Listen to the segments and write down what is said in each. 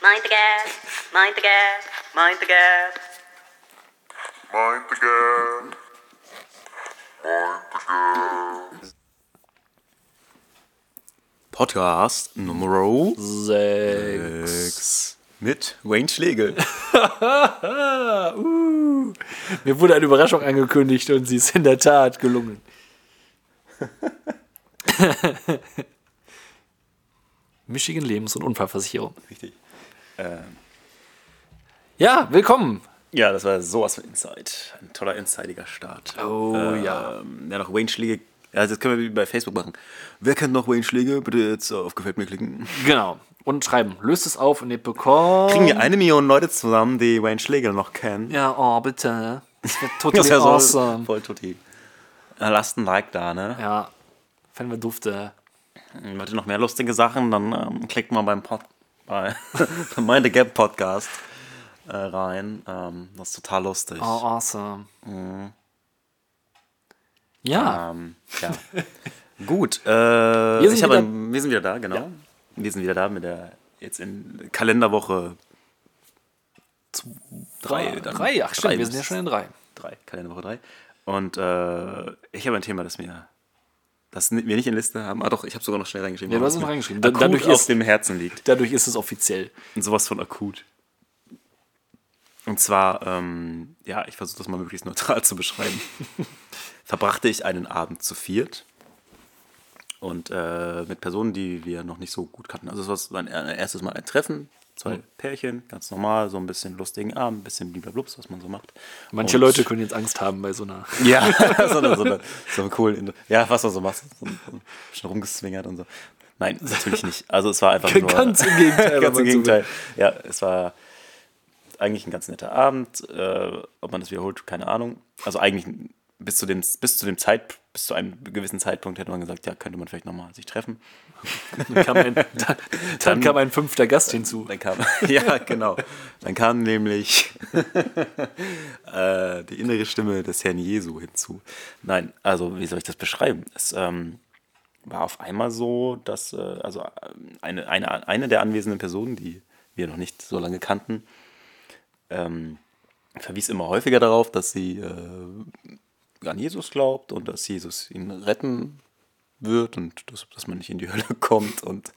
Mind the gap, mind the gap, mind the gap. Mind the gap. Mind the gap. Podcast Nummer Sechs. 6 mit Wayne Schlegel. uh, mir wurde eine Überraschung angekündigt und sie ist in der Tat gelungen. Michigan Lebens- und Unfallversicherung. Richtig. Ähm, Ja, willkommen. ja, das war sowas von Inside. Ein toller insidiger Start. Oh, ja. Ähm, ja, noch Wayne Schlegel. Ja, das können wir wie bei Facebook machen. Wer kennt noch Wayne Schlegel? Bitte jetzt auf Gefällt mir klicken. Genau. Und schreiben. Löst es auf und ihr bekommt. Kriegen wir eine Million Leute zusammen, die Wayne Schlegel noch kennen? Ja, oh, bitte. Das Das total wäre so awesome. voll tutti. Ja, lasst ein Like da, ne? Ja, fänden wir dufte. Wollt ihr noch mehr lustige Sachen, dann ähm, klickt mal beim Pod bei Mind the Gap Podcast äh, rein. Ähm, das ist total lustig. Oh, awesome. Ja, Ähm, ja. Gut. Äh, sind ich habe wieder- ein, wir sind wieder da, genau. Wir sind wieder da mit der jetzt in Kalenderwoche zwei, drei. dann. drei. Ach, stimmt, wir sind ja schon in drei. drei. Kalenderwoche drei. Und äh, ich habe ein Thema, das mir das wir nicht in Liste haben. Ah doch, ich habe sogar noch schnell reingeschrieben. Ja, du was hast es mir reingeschrieben. Akut dadurch auf ist- dem Herzen liegt. Dadurch ist es offiziell. Und sowas von akut. Und zwar, ähm, ja, ich versuche das mal möglichst neutral zu beschreiben. Verbrachte ich einen Abend zu viert und äh, mit Personen, die wir noch nicht so gut kannten. Also es war mein erstes Mal ein Treffen, zwei Pärchen, ganz normal, so ein bisschen lustigen Abend, ein bisschen bliblablubs, was man so macht. Manche Und- Leute können jetzt Angst haben bei so einer. ja, so eine, so eine, so eine coolen, ja, was du so machst, so, so schon rumgezwingert und so. Nein, natürlich nicht. Also es war einfach nur... Ganz im Gegenteil, ganz im Gegenteil. Ja, es war eigentlich ein ganz netter Abend. Äh, ob man das wiederholt, keine Ahnung. Also eigentlich bis zu dem, bis zu dem Zeit, bis zu einem gewissen Zeitpunkt hätte man gesagt, ja, könnte man vielleicht nochmal sich treffen. Dann kam ein, dann, dann kam ein fünfter Gast hinzu. Dann kam, ja, genau. Dann kam nämlich äh, die innere Stimme des Herrn Jesu hinzu. Nein, also wie soll ich das beschreiben? Es ähm, war auf einmal so, dass äh, also äh, eine, eine, eine der anwesenden Personen, die wir noch nicht so lange kannten, ähm, verwies immer häufiger darauf, dass sie äh, an Jesus glaubt und dass Jesus ihn retten wird und dass, dass man nicht in die Hölle kommt und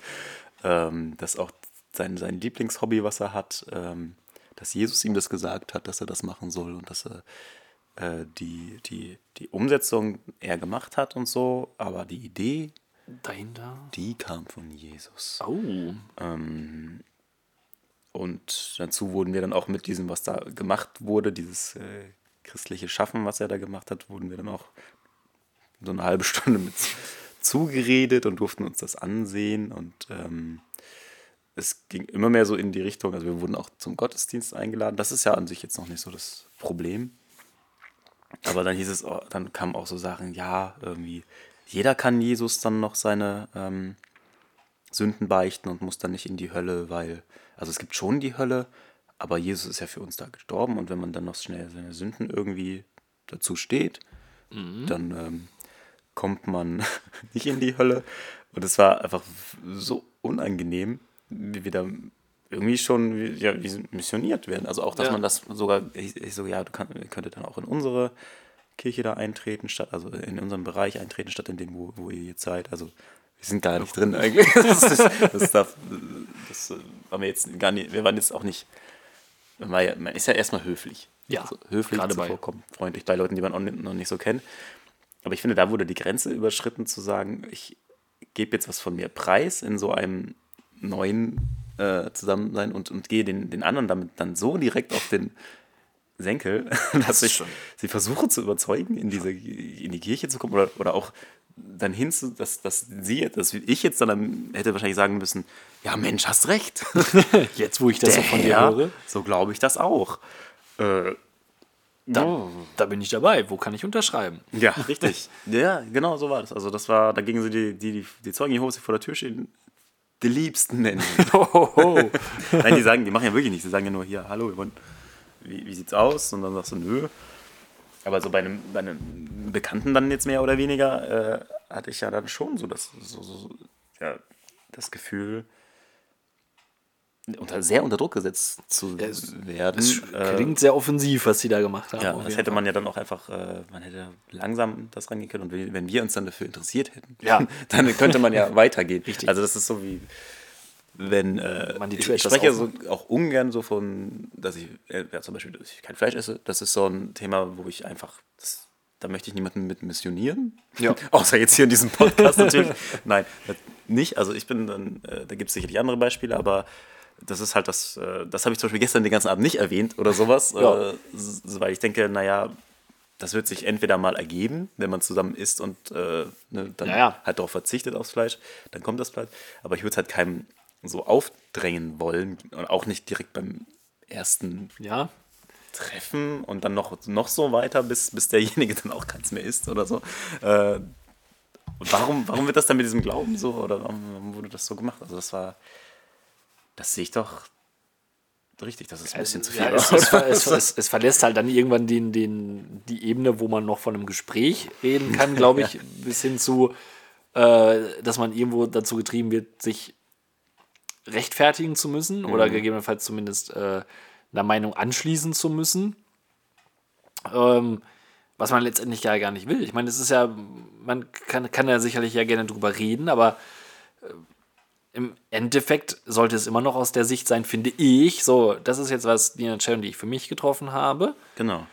ähm, dass auch sein, sein Lieblingshobby, was er hat, ähm, dass Jesus ihm das gesagt hat, dass er das machen soll und dass er äh, die, die, die Umsetzung er gemacht hat und so, aber die Idee, Dahinter. die kam von Jesus. Oh. Und dazu wurden wir dann auch mit diesem, was da gemacht wurde, dieses äh, christliche Schaffen, was er da gemacht hat, wurden wir dann auch so eine halbe Stunde mit zugeredet und durften uns das ansehen. Und ähm, es ging immer mehr so in die Richtung, also wir wurden auch zum Gottesdienst eingeladen. Das ist ja an sich jetzt noch nicht so das Problem. Aber dann hieß es, auch- dann kamen auch so Sachen, ja, irgendwie, jeder kann Jesus dann noch seine ähm, Sünden beichten und muss dann nicht in die Hölle, weil, also es gibt schon die Hölle, aber Jesus ist ja für uns da gestorben und wenn man dann noch schnell seine Sünden irgendwie dazu steht, dann ähm, kommt man nicht in die Hölle. Und es war einfach so unangenehm, wie wir da irgendwie schon ja, missioniert werden. Also auch, dass Ja. man das sogar, ich, ich so, ja, du kann, ihr könntet dann auch in unsere Kirche da eintreten, statt, also in unseren Bereich eintreten, statt in den, wo, wo ihr jetzt seid. Also wir sind gar nicht drin eigentlich. Das, ist, das, darf, das äh, waren wir jetzt gar nicht, wir waren jetzt auch nicht, man, ja, man ist ja erstmal höflich. Ja, also höflich gerade bei- zuvorkommen, freundlich bei Leuten, die man noch nicht so kennt. Aber ich finde, da wurde die Grenze überschritten, zu sagen, ich gebe jetzt was von mir preis in so einem neuen äh, Zusammensein und, und gehe den, den anderen damit dann so direkt auf den Senkel, dass ich sie versuche zu überzeugen, in, diese, in die Kirche zu kommen oder, oder auch dann hinzu, dass, dass sie, dass ich jetzt dann hätte wahrscheinlich sagen müssen, ja Mensch, hast recht. Jetzt, wo ich das so von dir höre, so glaube ich das auch. Äh, da, da bin ich dabei. Wo kann ich unterschreiben? Ja, richtig. ja, genau so war das. Also das war, da gingen sie die, die, die, die Zeugen Jehovas, die vor der Tür stehen, die Liebsten nennen. Hohoho. Nein, die sagen, die machen ja wirklich nichts. Die sagen ja nur hier, hallo, wir wollen, wie, wie sieht's aus? Und dann sagst du, nö. Aber so bei einem, bei einem Bekannten dann jetzt mehr oder weniger äh, hatte ich ja dann schon so das, so, so, ja, das Gefühl, unter, sehr unter Druck gesetzt zu es- werden. Es Äh, klingt sehr offensiv, was sie da gemacht haben. ja, das hätte Fall. man ja dann auch einfach, äh, man hätte langsam das rangehen können und wenn wenn wir uns dann dafür interessiert hätten, Ja. dann könnte man ja weitergehen. Richtig. Also das ist so wie, wenn äh, Man die ich, Tür ich etwas spreche so auch ungern so von, dass ich, äh, ja, zum Beispiel, dass ich kein Fleisch esse. Das ist so ein Thema, wo ich einfach, das, da möchte ich niemanden mit missionieren. Ja. Außer jetzt hier in diesem Podcast natürlich. Nein, nicht. Also ich bin dann, äh, da gibt es sicherlich andere Beispiele, aber das ist halt das, äh, das habe ich zum Beispiel gestern den ganzen Abend nicht erwähnt oder sowas, Ja. äh, s- weil ich denke, naja, das wird sich entweder mal ergeben, wenn man zusammen isst und äh, ne, dann Ja, ja. halt darauf verzichtet aufs Fleisch, dann kommt das Fleisch. Aber ich würde es halt keinem so aufdrängen wollen und auch nicht direkt beim ersten Ja, Treffen und dann noch, noch so weiter, bis, bis derjenige dann auch keins mehr isst oder so. Äh, und warum, warum wird das dann mit diesem Glauben so oder warum, wurde das so gemacht? Also das war, das sehe ich doch richtig, das ist ein bisschen zu viel. Ja, es, es, es, es verlässt halt dann irgendwann den, den, die Ebene, wo man noch von einem Gespräch reden kann, glaube ich, bis hin zu, äh, dass man irgendwo dazu getrieben wird, sich rechtfertigen zu müssen oder gegebenenfalls zumindest äh, einer Meinung anschließen zu müssen. Ähm, was man letztendlich ja gar nicht will. Ich meine, es ist ja, man kann, kann ja sicherlich ja gerne drüber reden, aber im Endeffekt sollte es immer noch aus der Sicht sein, finde ich. So, das ist jetzt was, die Entscheidung, die ich für mich getroffen habe. Genau.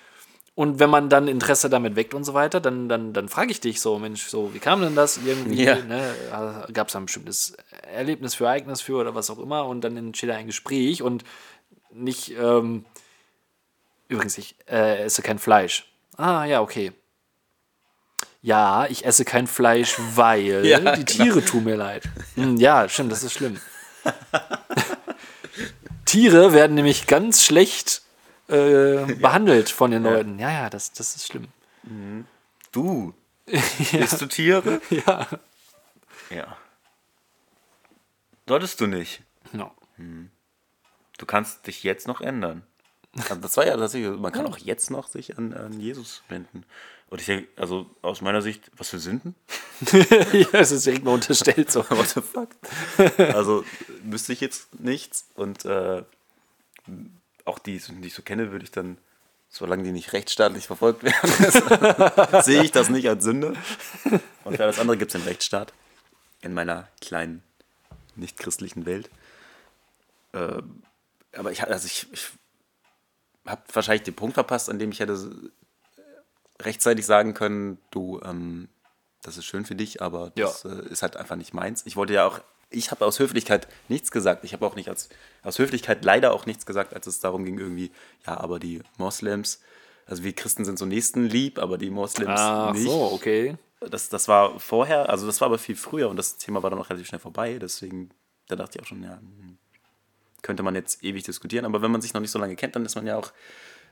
Und wenn man dann Interesse damit weckt und so weiter, dann, dann, dann frage ich dich so, Mensch, so, wie kam denn das irgendwie? Ja. Ne? Gab es ein bestimmtes Erlebnis für, Ereignis für oder was auch immer? Und dann entsteht ein Gespräch und nicht, ähm, übrigens, ich äh, esse kein Fleisch. Ah, ja, okay. Ja, ich esse kein Fleisch, weil Ja, die genau. Tiere tun mir leid. Hm, ja, stimmt, das ist schlimm. Tiere werden nämlich ganz schlecht äh, behandelt von den Leuten. Ja, ja, das, das ist schlimm. Du, isst du Tiere? Ja. Ja. Solltest du nicht. ja. Du kannst dich jetzt noch ändern. Also das war ja tatsächlich, man kann auch jetzt noch sich an, an Jesus wenden. Und ich denke, also aus meiner Sicht, was für Sünden? ja, es ist mal unterstellt so. What the fuck? Also müsste ich jetzt nichts und äh, auch die, die ich so kenne, würde ich dann, solange die nicht rechtsstaatlich verfolgt werden, sehe ich das nicht als Sünde. Und für alles andere gibt es den Rechtsstaat in meiner kleinen, nicht christlichen Welt. Ähm, aber ich, also ich, ich habe wahrscheinlich den Punkt verpasst, an dem ich hätte äh, rechtzeitig sagen können, du, ähm, das ist schön für dich, aber das Ja. äh, ist halt einfach nicht meins. Ich wollte ja auch, ich habe aus Höflichkeit nichts gesagt. Ich habe auch nicht als, aus Höflichkeit leider auch nichts gesagt, als es darum ging, irgendwie, ja, aber die Moslems, also wir Christen sind so nächstenlieb, aber die Moslems Ach nicht. so, okay. Das, das war vorher, also das war aber viel früher und das Thema war dann auch relativ schnell vorbei. Deswegen, da dachte ich auch schon, ja, hm, könnte man jetzt ewig diskutieren. Aber wenn man sich noch nicht so lange kennt, dann ist man ja auch,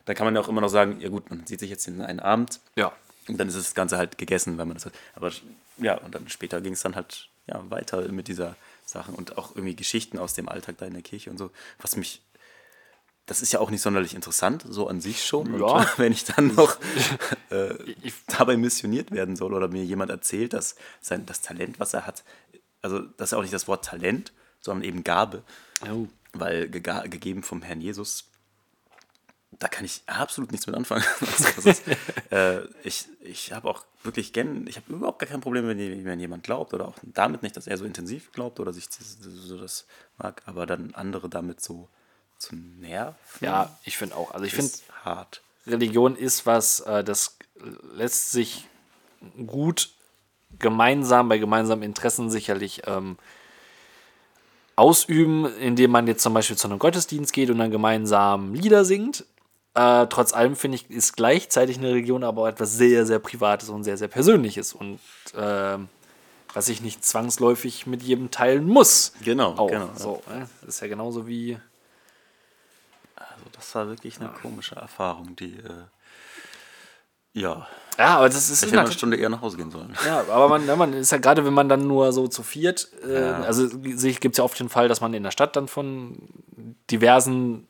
da kann man ja auch immer noch sagen, ja gut, man sieht sich jetzt in einen Abend Ja. und dann ist das Ganze halt gegessen, weil man das hat. Aber ja, und dann später ging es dann halt ja, weiter mit dieser Sache und auch irgendwie Geschichten aus dem Alltag da in der Kirche und so, was mich. Das ist ja auch nicht sonderlich interessant, so an sich schon. Und Ja. wenn ich dann noch äh, Ich- dabei missioniert werden soll oder mir jemand erzählt, dass sein, das Talent, was er hat, also das ist auch nicht das Wort Talent, sondern eben Gabe, Oh. weil gegeben vom Herrn Jesus, da kann ich absolut nichts mit anfangen. Also, ist, äh, ich ich habe auch wirklich gern, ich habe überhaupt gar kein Problem, wenn, wenn jemand glaubt oder auch damit nicht, dass er so intensiv glaubt oder sich so das mag, aber dann andere damit so zu nerven, Ja, ich finde auch. Also ich finde, hart. Religion ist was, äh, das lässt sich gut gemeinsam, bei gemeinsamen Interessen sicherlich ähm, ausüben, indem man jetzt zum Beispiel zu einem Gottesdienst geht und dann gemeinsam Lieder singt. Äh, trotz allem finde ich, ist gleichzeitig eine Religion aber auch etwas sehr, sehr Privates und sehr, sehr Persönliches und ähm, was ich nicht zwangsläufig mit jedem teilen muss. Genau, Auch. genau. So, ne? Das ist ja genauso wie Also das war wirklich eine komische Erfahrung, die äh, ja, Ja, aber das ist ich hätte eine Stunde eher nach Hause gehen sollen. Ja, aber man, ja, man ist ja gerade, wenn man dann nur so zu viert, äh, also gibt es ja oft den Fall, dass man in der Stadt dann von diversen,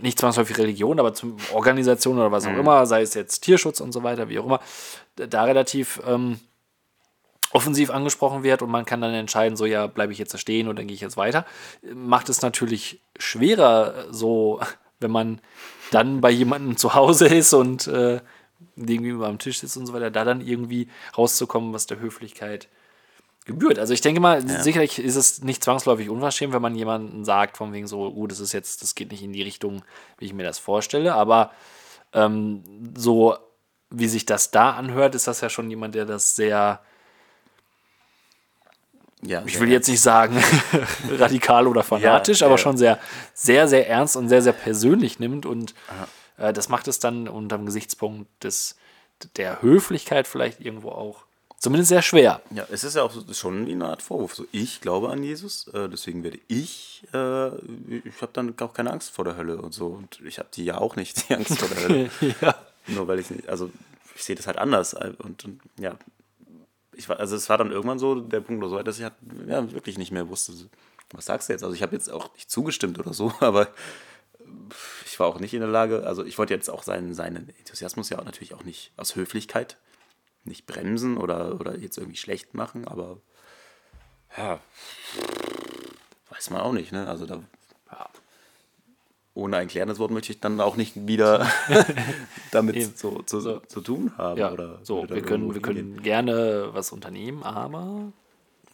nicht zwangsläufig Religion, aber zum Organisationen oder was auch immer, sei es jetzt Tierschutz und so weiter, wie auch immer, da- relativ ähm, offensiv angesprochen wird und man kann dann entscheiden, so ja, bleibe ich jetzt da stehen oder gehe ich jetzt weiter. Macht es natürlich schwerer, so wenn man dann bei jemandem zu Hause ist und äh, gegenüber am Tisch sitzt und so weiter, da dann irgendwie rauszukommen, was der Höflichkeit gebührt. Also ich denke mal, sicherlich ist es nicht zwangsläufig unverschämt, wenn man jemanden sagt, von wegen so, gut, das ist jetzt, das geht nicht in die Richtung, wie ich mir das vorstelle, aber ähm, so wie sich das da anhört, ist das ja schon jemand, der das sehr, Ja, ich will jetzt nicht sagen radikal oder fanatisch, Ja, aber ja. schon sehr, sehr, sehr ernst und sehr, sehr persönlich nimmt und äh, das macht es dann unter dem Gesichtspunkt des, der Höflichkeit vielleicht irgendwo auch zumindest sehr schwer. Ja, es ist ja auch schon wie eine Art Vorwurf. So, ich glaube an Jesus, äh, deswegen werde ich, äh, ich habe dann auch keine Angst vor der Hölle und so. Und ich habe die ja auch nicht, die Angst vor der Hölle. ja. Nur weil ich nicht, also ich sehe das halt anders. Und, und ja, ich war, also es war dann irgendwann so der Punkt oder so, dass ich halt, ja, wirklich nicht mehr wusste, was sagst du jetzt? Also ich habe jetzt auch nicht zugestimmt oder so, aber ich war auch nicht in der Lage, also ich wollte jetzt auch seinen, seinen Enthusiasmus ja auch natürlich auch nicht aus Höflichkeit nicht bremsen oder, oder jetzt irgendwie schlecht machen, aber ja, weiß man auch nicht, ne? Also da ohne ein klärendes Wort möchte ich dann auch nicht wieder damit so, zu, So. zu tun haben. Ja, oder so, wir können, wir können gerne was unternehmen, aber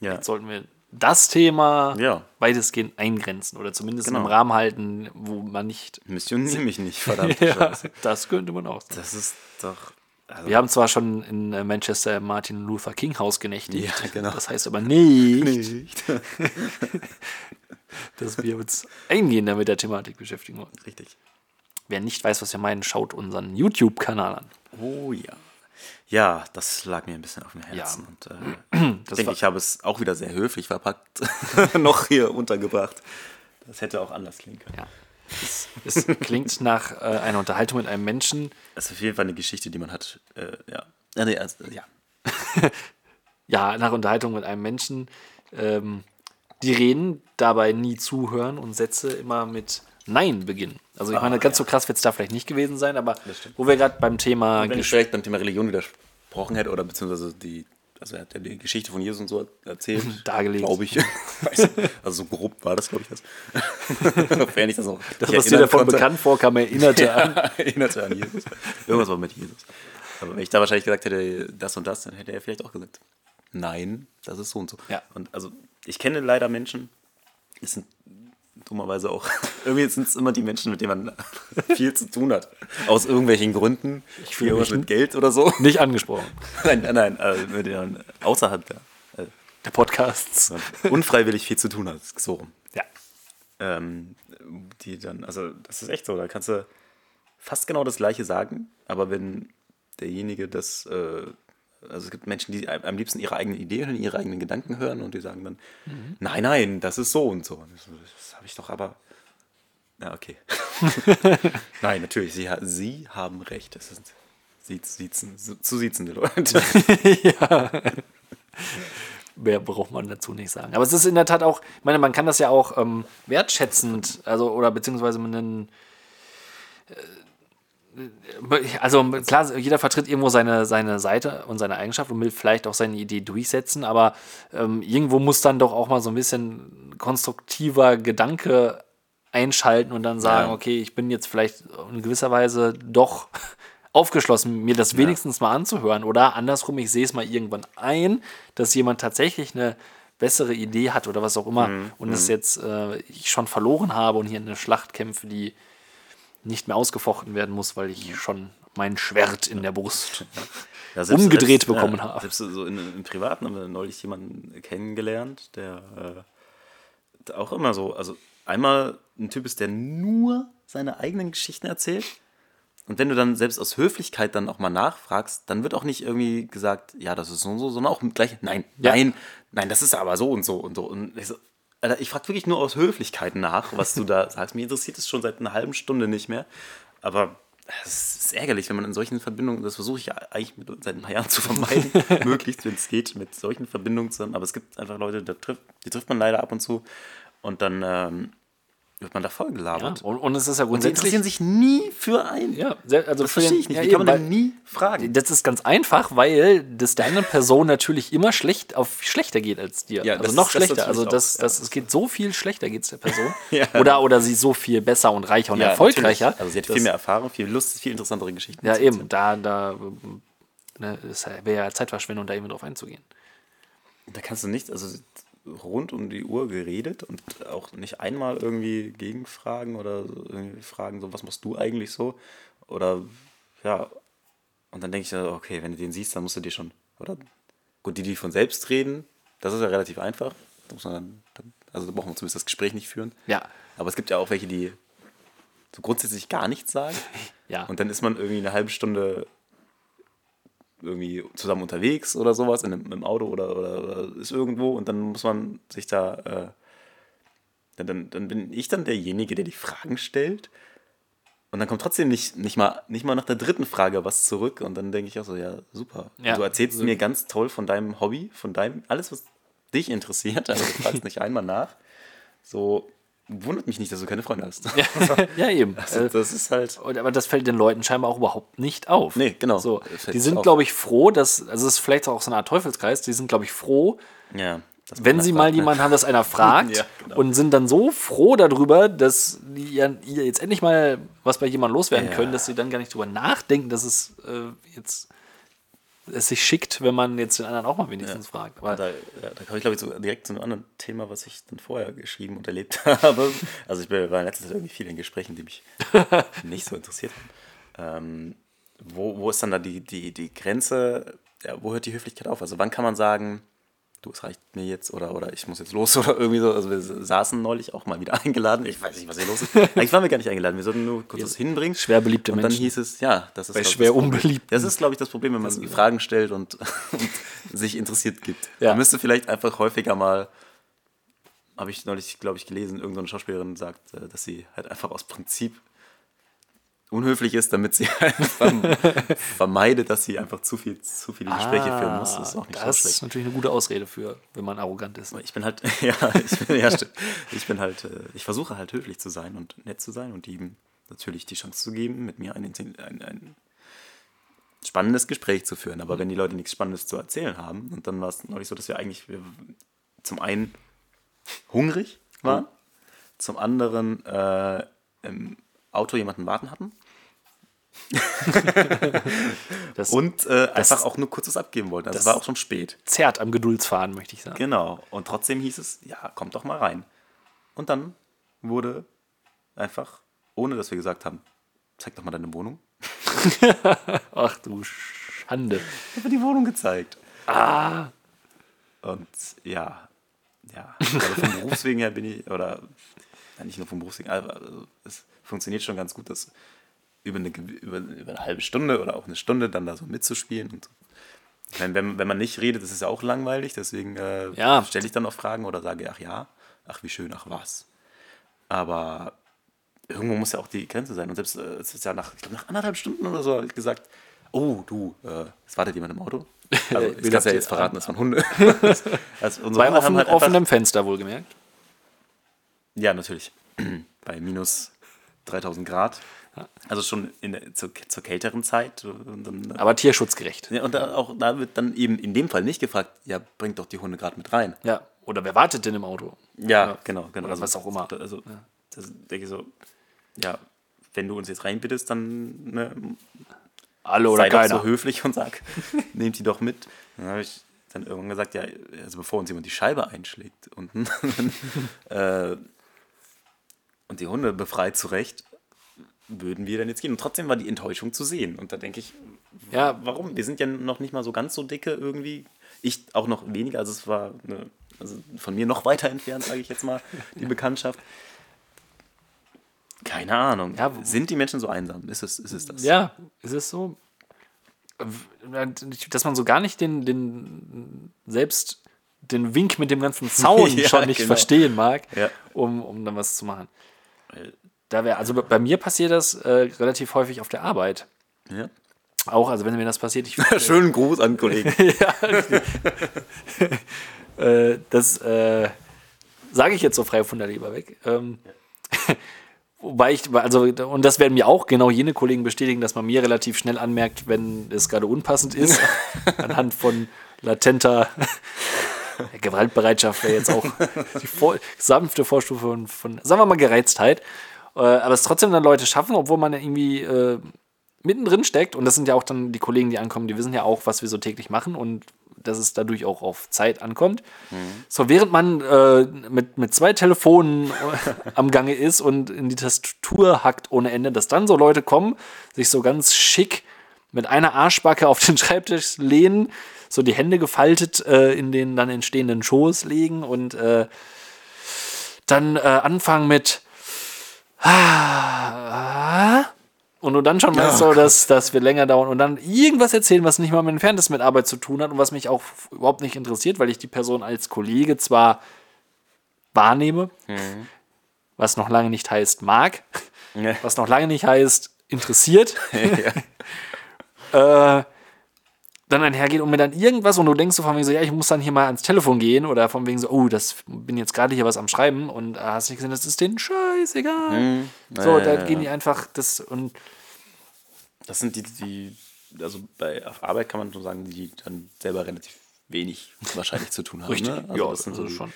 Ja. jetzt sollten wir das Thema Ja. weitestgehend eingrenzen oder zumindest Genau. im Rahmen halten, wo man nicht. Missioniere mich nicht, verdammt. Ja, das könnte man auch sagen. Das ist doch. Also, Wir haben zwar schon in äh, Manchester im Martin Luther King Haus genächtigt. Ja, genau. Das heißt aber nicht, nicht. dass wir uns eingehender mit der Thematik beschäftigen wollen. Richtig. Wer nicht weiß, was wir meinen, schaut unseren YouTube-Kanal an. Oh ja. Ja, das lag mir ein bisschen auf dem Herzen. Ja. Und, äh, ich denke, ich habe es auch wieder sehr höflich verpackt noch hier untergebracht. Das hätte auch anders klingen können. Ja. Es, es klingt nach äh, einer Unterhaltung mit einem Menschen. Das ist auf jeden Fall eine Geschichte, die man hat. Äh, ja. Ja, nee, also, ja. Ja, nach Unterhaltung mit einem Menschen. Ähm, die reden, dabei nie zuhören und Sätze immer mit Nein beginnen. Also ich meine, ganz so krass wird es da vielleicht nicht gewesen sein, aber wo wir gerade beim Thema Wenn ich direkt beim Thema Religion widersprochen hätte, oder beziehungsweise die, also er hat ja die Geschichte von Jesus und so erzählt. Dargelegt. Glaube ich. Also so grob war das, glaube ich, das. Sofern ich das noch. das, was dir davon konnte. bekannt vorkam, erinnerte an. Erinnerte an Jesus. Irgendwas war mit Jesus. Aber wenn ich da wahrscheinlich gesagt hätte, das und das, dann hätte er vielleicht auch gesagt, nein, das ist so und so. Ja. Und also, ich kenne leider Menschen, es sind dummerweise auch, irgendwie sind es immer die Menschen, mit denen man viel zu tun hat. Aus irgendwelchen Gründen. Ich fühle irgendwas mich mit Geld oder so. Nicht angesprochen. Nein, nein, nein, äh, mit denen außerhalb der, Der Podcasts. äh, unfreiwillig viel zu tun hat. So rum. Ja. ähm, die dann, also das ist echt so, da kannst du fast genau das gleiche sagen, aber wenn derjenige das, äh, also es gibt Menschen, die am liebsten ihre eigene Idee hören, ihre eigenen Gedanken hören und die sagen dann, nein, nein, das ist so und so. Und so, das habe ich doch aber. Ja, okay. nein, natürlich, sie, sie haben recht. Das sind sie, siezen, zu siezende Leute. Mehr braucht man dazu nicht sagen. Aber es ist in der Tat auch, ich meine, man kann das ja auch ähm, wertschätzend, also oder beziehungsweise mit einem äh, also klar, jeder vertritt irgendwo seine, seine Seite und seine Eigenschaft und will vielleicht auch seine Idee durchsetzen, aber ähm, irgendwo muss dann doch auch mal so ein bisschen konstruktiver Gedanke einschalten und dann sagen, Ja. okay, ich bin jetzt vielleicht in gewisser Weise doch aufgeschlossen, mir das wenigstens mal anzuhören. Oder andersrum, ich sehe es mal irgendwann ein, dass jemand tatsächlich eine bessere Idee hat oder was auch immer und es jetzt äh, ich schon verloren habe und hier eine Schlacht kämpfe, die nicht mehr ausgefochten werden muss, weil ich schon mein Schwert in der Brust. Ja, Umgedreht bekommen ja, habe. Selbst so in, im Privaten haben wir neulich jemanden kennengelernt, der äh, auch immer so, also einmal ein Typ ist, der nur seine eigenen Geschichten erzählt. Und wenn du dann selbst aus Höflichkeit dann auch mal nachfragst, dann wird auch nicht irgendwie gesagt, ja, das ist so und so, sondern auch gleich, nein, Ja. nein, nein, das ist aber so und so und so. Und ich so, Alter, ich frage wirklich nur aus Höflichkeit nach, was du da sagst. Mir interessiert es schon seit einer halben Stunde nicht mehr. Aber es ist ärgerlich, wenn man in solchen Verbindungen, das versuche ich ja eigentlich mit, seit ein paar Jahren zu vermeiden, möglichst, wenn es geht, mit solchen Verbindungen zusammen. Aber es gibt einfach Leute, da trifft, die trifft man leider ab und zu. Und dann, ähm, wird man da voll Ja, gelabert. und, und es ist ja Und sie grundsätzlich. interessieren sich nie für einen. Ja, also das für verstehe ich nicht. ja, Wie kann man denn nie fragen? Das ist ganz einfach, weil das der anderen Person natürlich immer schlecht auf schlechter geht als dir. Ja, also das noch ist- das schlechter. Also natürlich das, auch, das, es geht so viel schlechter geht es der Person. Ja. Oder, oder sie ist so viel besser und reicher und Ja, erfolgreicher. natürlich. Also sie hat viel mehr Erfahrung, viel Lust, viel interessantere Geschichten. Ja, eben. Da, da ne, wäre ja Zeitverschwendung, da eben drauf einzugehen. Da kannst du nicht, also rund um die Uhr geredet und auch nicht einmal irgendwie gegenfragen oder irgendwie fragen, so was machst du eigentlich so? Oder ja, und dann denke ich, okay, wenn du den siehst, dann musst du dir schon, oder gut, die, die von selbst reden, das ist ja relativ einfach. Da muss man dann, dann also da braucht man zumindest das Gespräch nicht führen. Ja. Aber es gibt ja auch welche, die so grundsätzlich gar nichts sagen. Ja. Und dann ist man irgendwie eine halbe Stunde irgendwie zusammen unterwegs oder sowas, in einem, im Auto oder, oder, oder ist irgendwo und dann muss man sich da, äh, dann, dann, dann bin ich dann derjenige, der die Fragen stellt und dann kommt trotzdem nicht, nicht, mal, nicht mal nach der dritten Frage was zurück und dann denke ich auch so, ja, super. Ja. Du erzählst mir ganz toll von deinem Hobby, von deinem, alles, was dich interessiert, also du fragst nicht einmal nach. So, wundert mich nicht, dass du keine Freunde hast. ja, eben. Also, Äh, das ist halt. Und, aber das fällt den Leuten scheinbar auch überhaupt nicht auf. Nee, genau. So, die sind, glaube ich, froh, dass, also es ist vielleicht auch so eine Art Teufelskreis, die sind, glaube ich, froh, Ja. wenn sie nachfragt, mal ne? jemanden haben, dass einer fragt Ja, genau. und sind dann so froh darüber, dass die ja- jetzt endlich mal was bei jemandem loswerden Ja. können, dass sie dann gar nicht drüber nachdenken, dass es äh, jetzt es sich schickt, wenn man jetzt den anderen auch mal wenigstens fragt. Aber Da, ja, da komme ich, glaube ich, so direkt zu einem anderen Thema, was ich dann vorher geschrieben und erlebt habe. Also ich war in letzter Zeit irgendwie viel in Gesprächen, die mich nicht so interessiert haben. Ähm, wo, wo ist dann da die, die, die Grenze, ja, wo hört die Höflichkeit auf? Also wann kann man sagen, du, es reicht mir jetzt oder, oder ich muss jetzt los oder irgendwie so. Also wir saßen neulich auch mal wieder eingeladen. Ich weiß nicht, was hier los ist. Eigentlich waren wir gar nicht eingeladen. Wir sollten nur kurz was hinbringen. schwer beliebte und dann Menschen. hieß es, ja, das ist Bei schwer das unbeliebten. Das ist, glaube ich, das Problem, wenn man Fragen stellt und, und sich interessiert gibt. Ja. Man müsste vielleicht einfach häufiger mal, habe ich neulich, glaube ich, gelesen, irgendeine Schauspielerin sagt, äh, dass sie halt einfach aus Prinzip unhöflich ist, damit sie einfach vermeidet, dass sie einfach zu viel, zu viele Gespräche führen muss. Das ist auch nicht Ah, das so ist schlecht. natürlich eine gute Ausrede für, wenn man arrogant ist. Ich bin halt, ja, ich bin, ja, stimmt. Ich bin halt, äh, ich versuche halt höflich zu sein und nett zu sein und ihm natürlich die Chance zu geben, mit mir ein, ein, ein spannendes Gespräch zu führen. Aber wenn die Leute nichts Spannendes zu erzählen haben, und dann war es neulich so, dass wir eigentlich wir zum einen hungrig waren, zum anderen äh, im Auto jemanden warten hatten Das und äh, einfach auch nur kurzes abgeben wollten. Also das- war auch schon spät. zerrt am Geduldsfaden, möchte ich sagen. Genau. Und trotzdem hieß es, ja, kommt doch mal rein. Und dann wurde einfach, ohne dass wir gesagt haben, zeig doch mal deine Wohnung, Ach du Schande. einfach die Wohnung gezeigt. Ah, Und ja, ja, also vom Berufswegen her bin ich, oder ja, nicht nur vom Berufswegen, aber also, es funktioniert schon ganz gut, das über eine, über, über eine halbe Stunde oder auch eine Stunde dann da so mitzuspielen. Und ich meine, wenn, wenn man nicht redet, das ist ja auch langweilig, deswegen äh, Ja. stelle ich dann auch Fragen oder sage, ach ja, ach wie schön, ach was. Aber irgendwo muss ja auch die Grenze sein. Und selbst äh, es ist ja nach, ich glaube, nach anderthalb Stunden oder so hab ich gesagt, oh du, äh, es wartet jemand im Auto. Also ich kann habt ja jetzt verraten, das waren Hunde. also bei offen, halt offenem Fenster wohlgemerkt. Ja, natürlich. Bei minus 3000 Grad. Also schon in der, zur, zur kälteren Zeit. Dann, Aber tierschutzgerecht. ja, und da, auch da wird dann eben in dem Fall nicht gefragt, ja, bringt doch die Hunde gerade mit rein. Ja. Oder wer wartet denn im Auto? Ja, genau, genau. Oder was auch immer. Also, das denke ich so, ja, wenn du uns jetzt reinbittest, dann ne, Alle oder sei doch keiner. so höflich und sag, nehmt die doch mit. Dann habe ich dann irgendwann gesagt, ja, also bevor uns jemand die Scheibe einschlägt unten äh, und die Hunde befreit zurecht, würden wir dann jetzt gehen. Und trotzdem war die Enttäuschung zu sehen. Und da denke ich, Ja. warum? Wir sind ja noch nicht mal so ganz so dicke irgendwie. Ich auch noch weniger, also es war eine, also von mir noch weiter entfernt, sage ich jetzt mal, die Bekanntschaft. Keine Ahnung. Ja, sind die Menschen so einsam? Ist es, ist es das? Ja, ist es so? Dass man so gar nicht den, den selbst den Wink mit dem ganzen Zaun Ja, schon nicht genau. verstehen mag, Ja. um, um dann was zu machen. Da wäre, also bei mir passiert das äh, relativ häufig auf der Arbeit. Ja. Auch, also wenn mir das passiert, ich Schönen Gruß an Kollegen. äh, das äh, sage ich jetzt so frei von der Leber weg. Ähm, Wobei ich, also, und das werden mir auch genau jene Kollegen bestätigen, dass man mir relativ schnell anmerkt, wenn es gerade unpassend ist, anhand von latenter Gewaltbereitschaft wäre jetzt auch die vor, sanfte Vorstufe von, von, sagen wir mal, Gereiztheit. Äh, aber es trotzdem dann Leute schaffen, obwohl man irgendwie äh, mittendrin steckt. Und das sind ja auch dann die Kollegen, die ankommen, die wissen ja auch, was wir so täglich machen und dass es dadurch auch auf Zeit ankommt. So, während man äh, mit, mit zwei Telefonen am Gange ist und in die Tastatur hackt ohne Ende, dass dann so Leute kommen, sich so ganz schick mit einer Arschbacke auf den Schreibtisch lehnen, so die Hände gefaltet äh, in den dann entstehenden Schoß legen und äh, dann äh, anfangen mit und du dann schon weißt, so, dass, dass wir länger dauern und dann irgendwas erzählen, was nicht mal mit Entferntes mit Arbeit zu tun hat und was mich auch überhaupt nicht interessiert, weil ich die Person als Kollege zwar wahrnehme, was noch lange nicht heißt mag, Ja. was noch lange nicht heißt interessiert, äh, dann einhergeht und mir dann irgendwas und du denkst so von wegen so, ja, ich muss dann hier mal ans Telefon gehen oder von wegen so, oh, das bin jetzt gerade hier was am Schreiben und äh, hast nicht gesehen, das ist denen scheißegal. So, Ja, da ja, gehen ja. die einfach das und Das sind die, die, also bei auf Arbeit kann man schon sagen, die dann selber relativ wenig wahrscheinlich zu tun haben. Richtig, ne? ja, das sind so also schon.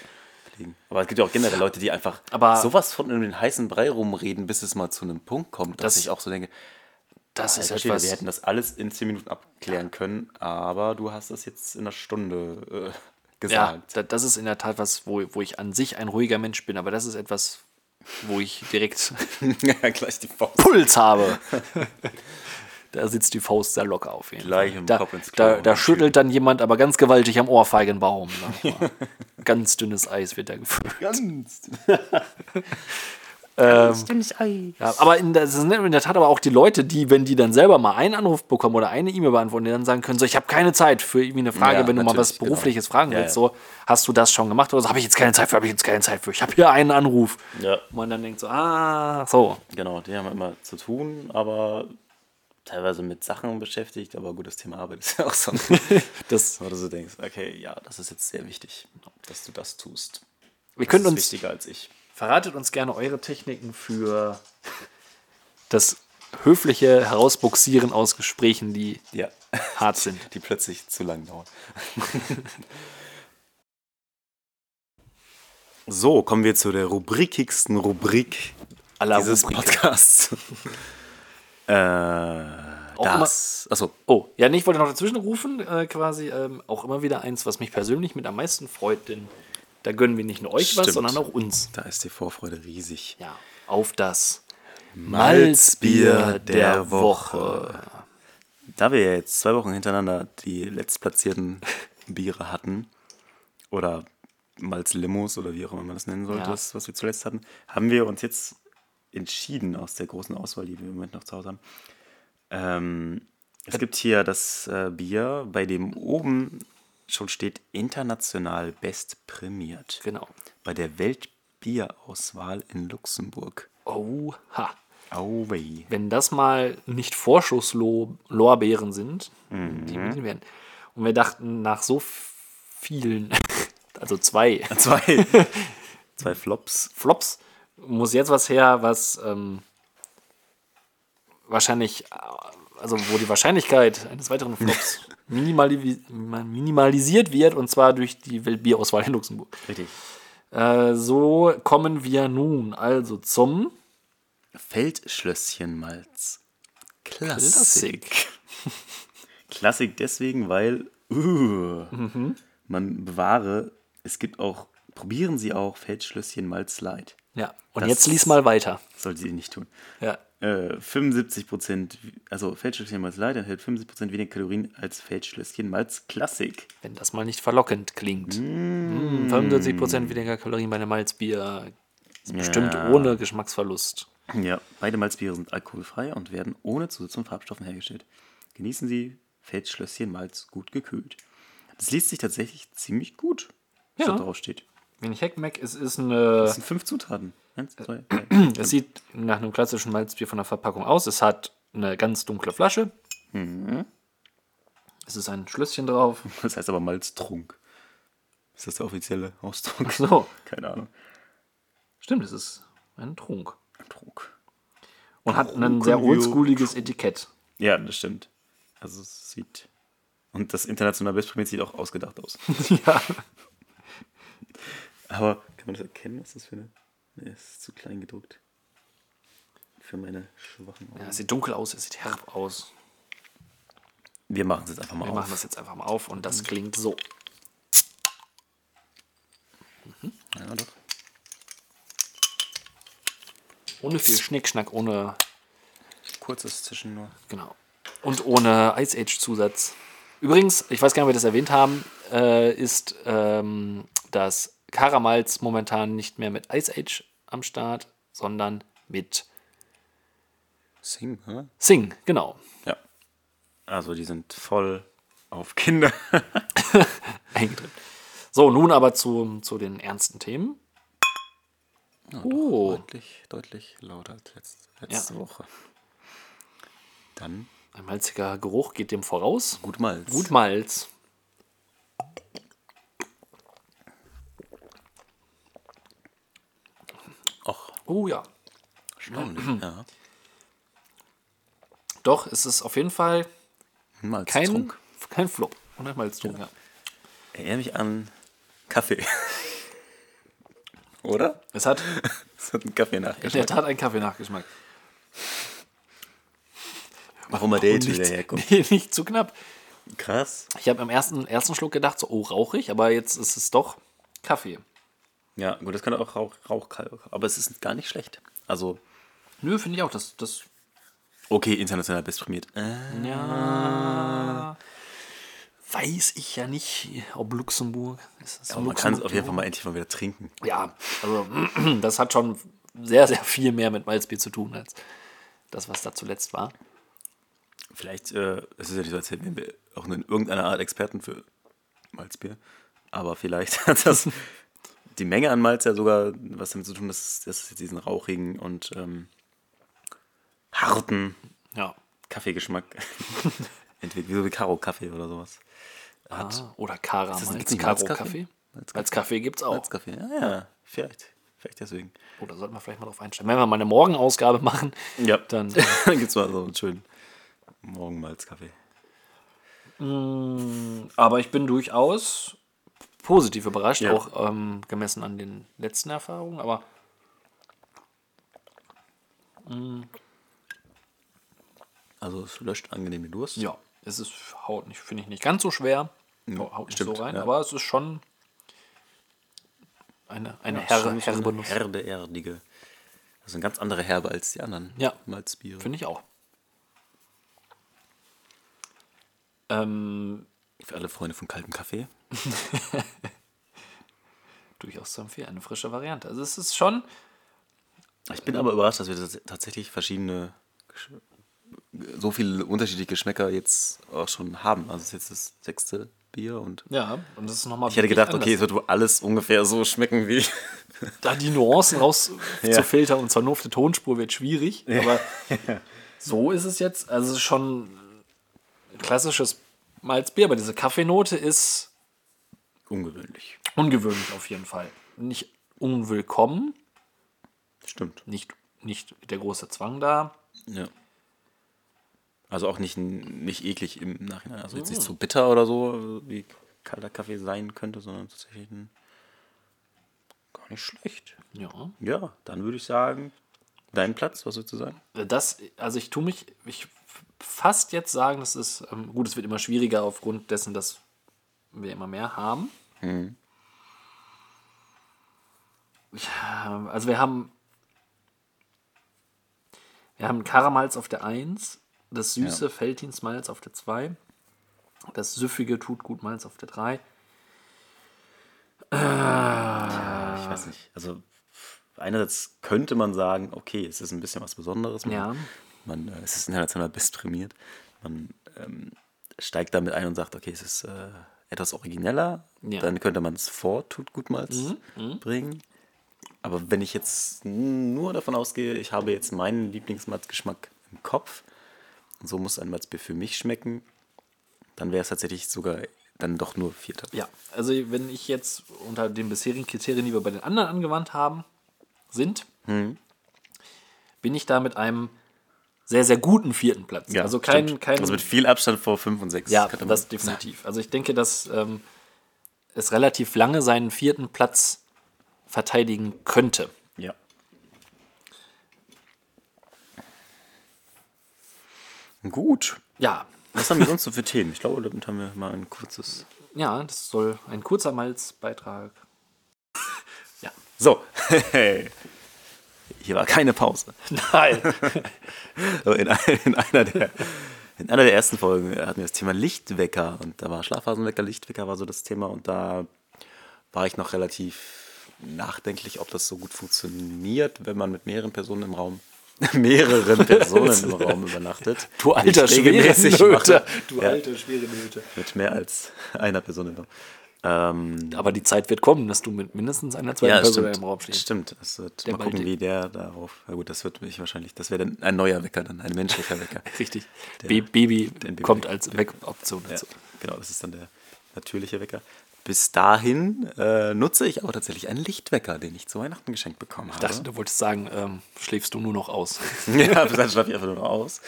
Aber es gibt ja auch generell Leute, die einfach Aber- sowas von in den heißen Brei rumreden, bis es mal zu einem Punkt kommt, dass Das- ich auch so denke, das ist Alter Schwede, etwas. wir hätten das alles in 10 Minuten abklären können, aber du hast das jetzt in einer Stunde äh, Ja, gesagt. da, das ist in der Tat was, wo, wo ich an sich ein ruhiger Mensch bin, aber das ist etwas, wo ich direkt Ja, gleich die Faust. Puls habe. da sitzt die Faust sehr locker auf jeden Gleich Fall. im Da, Kopf ins Klo da, da schüttelt dann jemand aber ganz gewaltig am Ohrfeigenbaum. ganz dünnes Eis wird da gefüllt. Ganz. Ja, aber in der, das sind in der Tat aber auch die Leute, die, wenn die dann selber mal einen Anruf bekommen oder eine E-Mail beantworten, die dann sagen können, so, ich habe keine Zeit für irgendwie eine Frage, Ja, wenn du mal was genau. Berufliches fragen Ja, willst, ja. so, hast du das schon gemacht oder so, habe ich jetzt keine Zeit für, habe ich jetzt keine Zeit für, ich habe hier einen Anruf. Ja. Und man dann denkt so, ah, so. Genau, die haben immer zu tun, aber teilweise mit Sachen beschäftigt, aber gut, das Thema Arbeit ist ja auch so. Das, Wo du so denkst, okay, ja, das ist jetzt sehr wichtig, dass du das tust. wir Das können ist uns, wichtiger als ich. Verratet uns gerne eure Techniken für das höfliche Herausbuxieren aus Gesprächen, die Ja. hart sind. Die plötzlich zu lang dauern. so, kommen wir zu der rubrikigsten Rubrik Aller dieses Rubriken. Podcasts. äh, das. Achso, Oh, ja, nee, ich wollte noch dazwischen rufen, äh, quasi ähm, auch immer wieder eins, was mich persönlich mit am meisten freut, denn da gönnen wir nicht nur euch was, Stimmt. sondern auch uns. da ist die Vorfreude riesig. Ja, auf das Malzbier der Woche. Da wir ja jetzt zwei Wochen hintereinander die letztplatzierten Biere hatten, oder Malzlimos oder wie auch immer man das nennen sollte, Ja. das, was wir zuletzt hatten, haben wir uns jetzt entschieden aus der großen Auswahl, die wir im Moment noch zu Hause haben. Ähm, es gibt hier das äh, Bier, bei dem oben schon steht international best prämiert. Genau. Bei der Weltbierauswahl in Luxemburg. Oha. Auwei. Wenn das mal nicht Vorschusslorbeeren sind, Mhm. die wir werden. Und wir dachten, nach so vielen, also zwei Zwei, zwei Flops. Flops, muss jetzt was her, was ähm, wahrscheinlich, äh, also wo die Wahrscheinlichkeit eines weiteren Flops minimali minimalisiert wird, und zwar durch die Weltbierauswahl in Luxemburg. Richtig. Äh, so kommen wir nun also zum Feldschlösschenmalz. Klassik. Klassik. Klassik deswegen, weil uh, man bewahre, es gibt auch, probieren Sie auch Feldschlösschenmalz Light. Ja, und Das- jetzt lies mal weiter. Sollte Sie nicht tun. Ja. Äh, 75 Prozent, also Feldschlösschenmalz Light enthält 75 Prozent weniger Kalorien als Feldschlösschenmalz Klassik. Wenn das mal nicht verlockend klingt. Mm. 75% weniger Kalorien bei einem Malzbier. Ist bestimmt Ja. ohne Geschmacksverlust. Ja, beide Malzbiere sind alkoholfrei und werden ohne Zusatz- und Farbstoffen hergestellt. Genießen Sie Feldschlösschen Malz gut gekühlt. Das liest sich tatsächlich ziemlich gut, was Ja. da drauf steht. Wenn ich Heckmeck, es ist eine. Das sind fünf Zutaten. Eins, zwei, drei. Es sieht nach einem klassischen Malzbier von der Verpackung aus. Es hat eine ganz dunkle Flasche. Es ist ein Schlösschen drauf. Das heißt aber Malztrunk. Ist das der offizielle Ausdruck? So, Keine Ahnung. stimmt, es ist ein Trunk. Trug. Und hat ein sehr oldschooliges Etikett. Ja, das stimmt. Also es sieht. Und das internationale Bestpremiert sieht auch ausgedacht aus. ja. Aber kann man das erkennen, was das für eine. Nee, es ist zu klein gedruckt. Für meine schwachen Augen. ja. Es sieht dunkel aus, es sieht herb aus. Wir machen es jetzt einfach mal Wir auf. machen das jetzt einfach mal auf und das klingt so. Ja, doch. Ohne viel Schnickschnack, ohne. Kurzes Zischen nur. Genau. Und ohne Ice Age-Zusatz. Übrigens, ich weiß gar nicht, ob wir das erwähnt haben, äh, ist ähm, das Karamalz momentan nicht mehr mit Ice Age am Start, sondern mit Sing, hä? Sing, genau. Ja. Also die sind voll auf Kinder. Eingedrückt. So, nun aber zu, zu den ernsten Themen. Oh, Deutlich, deutlich lauter als letzte, letzte Ja. Woche. Dann ein malziger Geruch geht dem voraus. gut Malz. Gut Malz. Oh ja. erstaunlich. ja. Doch, es ist auf jeden Fall Ein kein, kein Flop. Und ein Malztrunk, ja. Erinnert mich an Kaffee. Oder? Es hat Es hat einen Kaffee in der. Tat einen Kaffee-Nachgeschmack. Warum er der jetzt wieder herkommt. nee, nicht zu knapp. Krass. Ich habe im ersten, ersten Schluck gedacht, so, oh, rauchig, aber jetzt ist es doch Kaffee. Ja, gut, das kann auch Rauch, Rauch, aber es ist gar nicht schlecht. Also, Nö, finde ich auch. Das, das okay, international bestprämiert. Äh, ja, weiß ich ja nicht, ob Luxemburg. Ist das aber man kann es Luxemburg? auf jeden Fall mal endlich mal wieder trinken. Ja, also das hat schon sehr, sehr viel mehr mit Malzbier zu tun, als das, was da zuletzt war. Vielleicht, äh, es ist ja nicht so, als hätten wir auch in irgendeiner Art Experten für Malzbier. Aber vielleicht hat das die Menge an Malz ja sogar was damit zu tun, dass, dass es jetzt diesen rauchigen und ähm, harten Ja. Kaffeegeschmack entwickelt, wie so wie Karo-Kaffee oder sowas. Hat. Ah, oder Kara das Malz, nicht Karo Malzkaffee? Kaffee. Malzkaffee? Als Kaffee gibt es auch. Malzkaffee, ja, ja, vielleicht. Vielleicht deswegen. Oh, da sollten wir vielleicht mal drauf einstellen. Wenn wir mal eine Morgenausgabe machen, Ja, dann dann gibt es mal so einen schönen Morgenmalzkaffee. Aber ich bin durchaus positiv überrascht, Ja. auch ähm, gemessen an den letzten Erfahrungen. Aber Also es löscht angenehm den Durst. ja, es ist haut nicht, finde ich nicht ganz so schwer. haut nicht stimmt, so rein, ja. aber es ist schon eine, eine Ja, herbe, herbe eine herbe, erdige. Also eine ganz andere Herbe als die anderen Ja. Malzbiere. Finde ich auch. Ähm, Für alle Freunde von kaltem Kaffee. durchaus zu empfehlen, eine frische Variante. Also es ist schon, Ich bin aber überrascht, dass wir tats- tatsächlich verschiedene, Gesch- so viele unterschiedliche Geschmäcker jetzt auch schon haben. Also es ist jetzt das sechste Bier und ja, und das ist nochmal ich hätte gedacht, okay, es wird wohl alles ungefähr so schmecken wie. da die Nuancen raus Ja. zu filtern und zwar nur auf der Tonspur wird schwierig. Aber so ist es jetzt. Also es ist schon ein klassisches Malzbier, aber diese Kaffeenote ist Ungewöhnlich. ungewöhnlich auf jeden Fall. Nicht unwillkommen, Stimmt. nicht, nicht der große Zwang da. Ja. Also auch nicht, nicht eklig im Nachhinein. Also jetzt nicht Mm. so bitter oder so, wie kalter Kaffee sein könnte, sondern tatsächlich ein, gar nicht schlecht. Ja. Ja, dann würde ich sagen, dein Platz, was würdest du sagen? Das, also ich tue mich, ich fast jetzt sagen, das ist, ähm, gut, es wird immer schwieriger aufgrund dessen, dass wir immer mehr haben. Ja, also wir haben, wir haben Karamalz auf der 1, das süße Ja. Feltins Malz auf der 2, das süffige Tut gut Malz auf der 3. Ich weiß nicht. Also einerseits könnte man sagen, okay, es ist ein bisschen was Besonderes. Ja. Man, äh, es ist international bestprämiert. Man ähm, steigt damit ein und sagt, okay, es ist äh, etwas origineller. Ja. Mhm, Dann könnte man es vor Tut gut Malz bringen. Aber wenn ich jetzt nur davon ausgehe, ich habe jetzt meinen Lieblingsmalzgeschmack im Kopf und so muss ein Malzbier für mich schmecken, dann wäre es tatsächlich sogar dann doch nur Vierter. Ja, also wenn ich jetzt unter den bisherigen Kriterien, die wir bei den anderen angewandt haben, sind, bin ich da mit einem sehr, sehr guten vierten Platz. also kein, stimmt. kein Also mit viel Abstand vor 5 und 6. ja, das definitiv. Also ich denke, dass ähm, es relativ lange seinen vierten Platz verteidigen könnte. Ja. Gut. Ja, Was haben wir sonst so für Themen? Ich glaube, damit haben wir mal ein kurzes. ja, das soll ein kurzer Malzbeitrag. ja. So. Hier war keine Pause. Nein. In, in, einer der, in einer der ersten Folgen hatten wir das Thema Lichtwecker und da war Schlafphasenwecker, Lichtwecker war so das Thema und da war ich noch relativ nachdenklich, ob das so gut funktioniert, wenn man mit mehreren Personen im Raum, mehreren Personen im Raum übernachtet. Du alter schwere regelmäßig Nöte. mache. Du Ja, alter schwere Nöte. Mit mehr als einer Person im Raum. Ähm, Aber die Zeit wird kommen, dass du mit mindestens einer zweiten ja, Person im Raum stehst. Stimmt. Das wird, mal gucken, wie der darauf. Na gut, das wird mich wahrscheinlich. Das wäre dann ein neuer Wecker, dann ein menschlicher Wecker. Richtig. Der- Ba- Baby Baby- kommt als Wegoption Ja, dazu. genau, das ist dann der natürliche Wecker. Bis dahin äh, nutze ich aber tatsächlich einen Lichtwecker, den ich zu Weihnachten geschenkt bekommen Ich habe. dachte, du wolltest sagen, ähm, schläfst du nur noch aus. ja, bis dann schlafe ich einfach nur noch aus.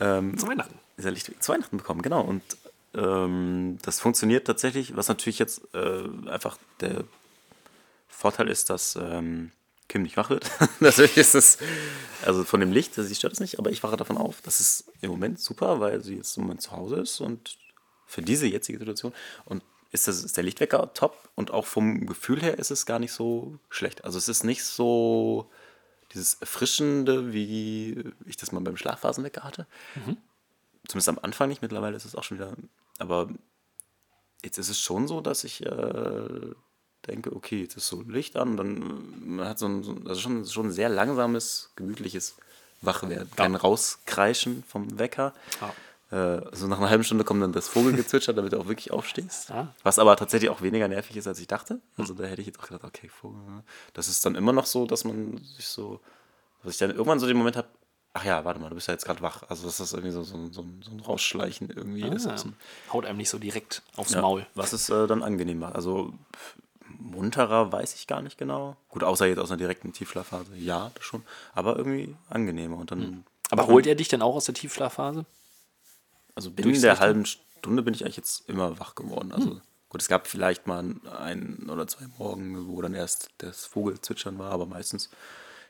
Ähm, Zu Weihnachten. dieser Lichtwecker zu Weihnachten bekommen, genau. Und ähm, das funktioniert tatsächlich, was natürlich jetzt äh, einfach der Vorteil ist, dass ähm, Kim nicht wach wird. natürlich ist es, also von dem Licht, sie stört es nicht, aber ich wache davon auf. Das ist im Moment super, weil sie jetzt im Moment zu Hause ist und für diese jetzige Situation. Und ist, das, ist der Lichtwecker top und auch vom Gefühl her ist es gar nicht so schlecht. Also es ist nicht so dieses Erfrischende, wie ich das mal beim Schlafphasenwecker hatte. Zumindest am Anfang nicht, mittlerweile ist es auch schon wieder. Aber jetzt ist es schon so, dass ich äh, denke, okay, jetzt ist so Licht an dann äh, man hat so ein, so ein also schon, schon ein sehr langsames, gemütliches Wachwerden. Kein Rauskreischen vom Wecker. Äh, so nach einer halben Stunde kommt dann das Vogelgezwitscher, damit du auch wirklich aufstehst. Ja. Was aber tatsächlich auch weniger nervig ist, als ich dachte. Also da hätte ich jetzt auch gedacht, okay, Vogel. ne? Das ist dann immer noch so, dass man sich so, dass ich dann irgendwann so den Moment habe, ach ja, warte mal, du bist ja jetzt gerade wach. Also das irgendwie so, so, so, ein- so ein Rausschleichen irgendwie ist. Ah, aus dem- haut einem nicht so direkt aufs ja, Maul. Was es äh, dann angenehm macht. Also munterer weiß ich gar nicht genau. Gut, außer jetzt aus einer direkten Tiefschlafphase. Ja, das schon. Aber irgendwie angenehmer. Und dann, Hm. Aber holt er dich denn auch aus der Tiefschlafphase? also binnen der halben Stunde bin ich eigentlich jetzt immer wach geworden. Also gut, es gab vielleicht mal ein oder zwei Morgen, wo dann erst das Vogelzwitschern war, aber meistens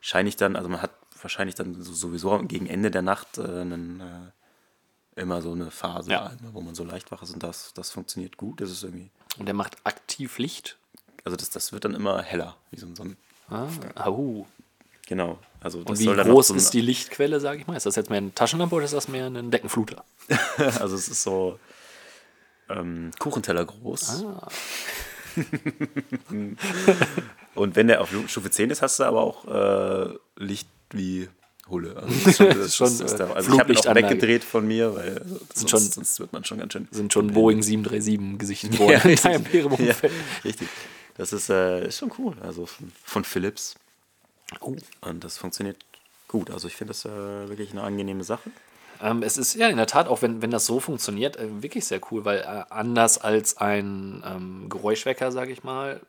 scheine ich dann, also man hat wahrscheinlich dann so- sowieso gegen Ende der Nacht äh, einen, äh, immer so eine Phase, Ja. einmal, wo man so leicht wach ist und das, das funktioniert gut. Das ist irgendwie, Und er macht aktiv Licht. also das, das wird dann immer heller, wie so ein Sonnen. Ah, au. Genau. Also das Und wie groß so ist die Lichtquelle, sage ich mal? Ist das jetzt mehr eine Taschenlampe oder ist das mehr ein Deckenfluter? Also es ist so ähm, Kuchenteller groß. Ah. Und wenn der auf Stufe 10 ist, hast du aber auch äh, Licht wie Hulle. Also, das ist schon, das Schon, ist, das ist der, also ich habe ihn auch Fluglichtanlage. weggedreht von mir, weil sonst, schon- sonst wird man schon ganz schön. Sind schon Boeing 737 Gesicht vor Ja, ja, richtig. Das ist, äh, ist schon cool. Also von, von Philips. Oh. Und das funktioniert gut. Also ich finde das äh, wirklich eine angenehme Sache. Ähm, es ist ja in der Tat, auch wenn, wenn das so funktioniert, äh, wirklich sehr cool, weil äh, anders als ein ähm, Geräuschwecker, sage ich mal,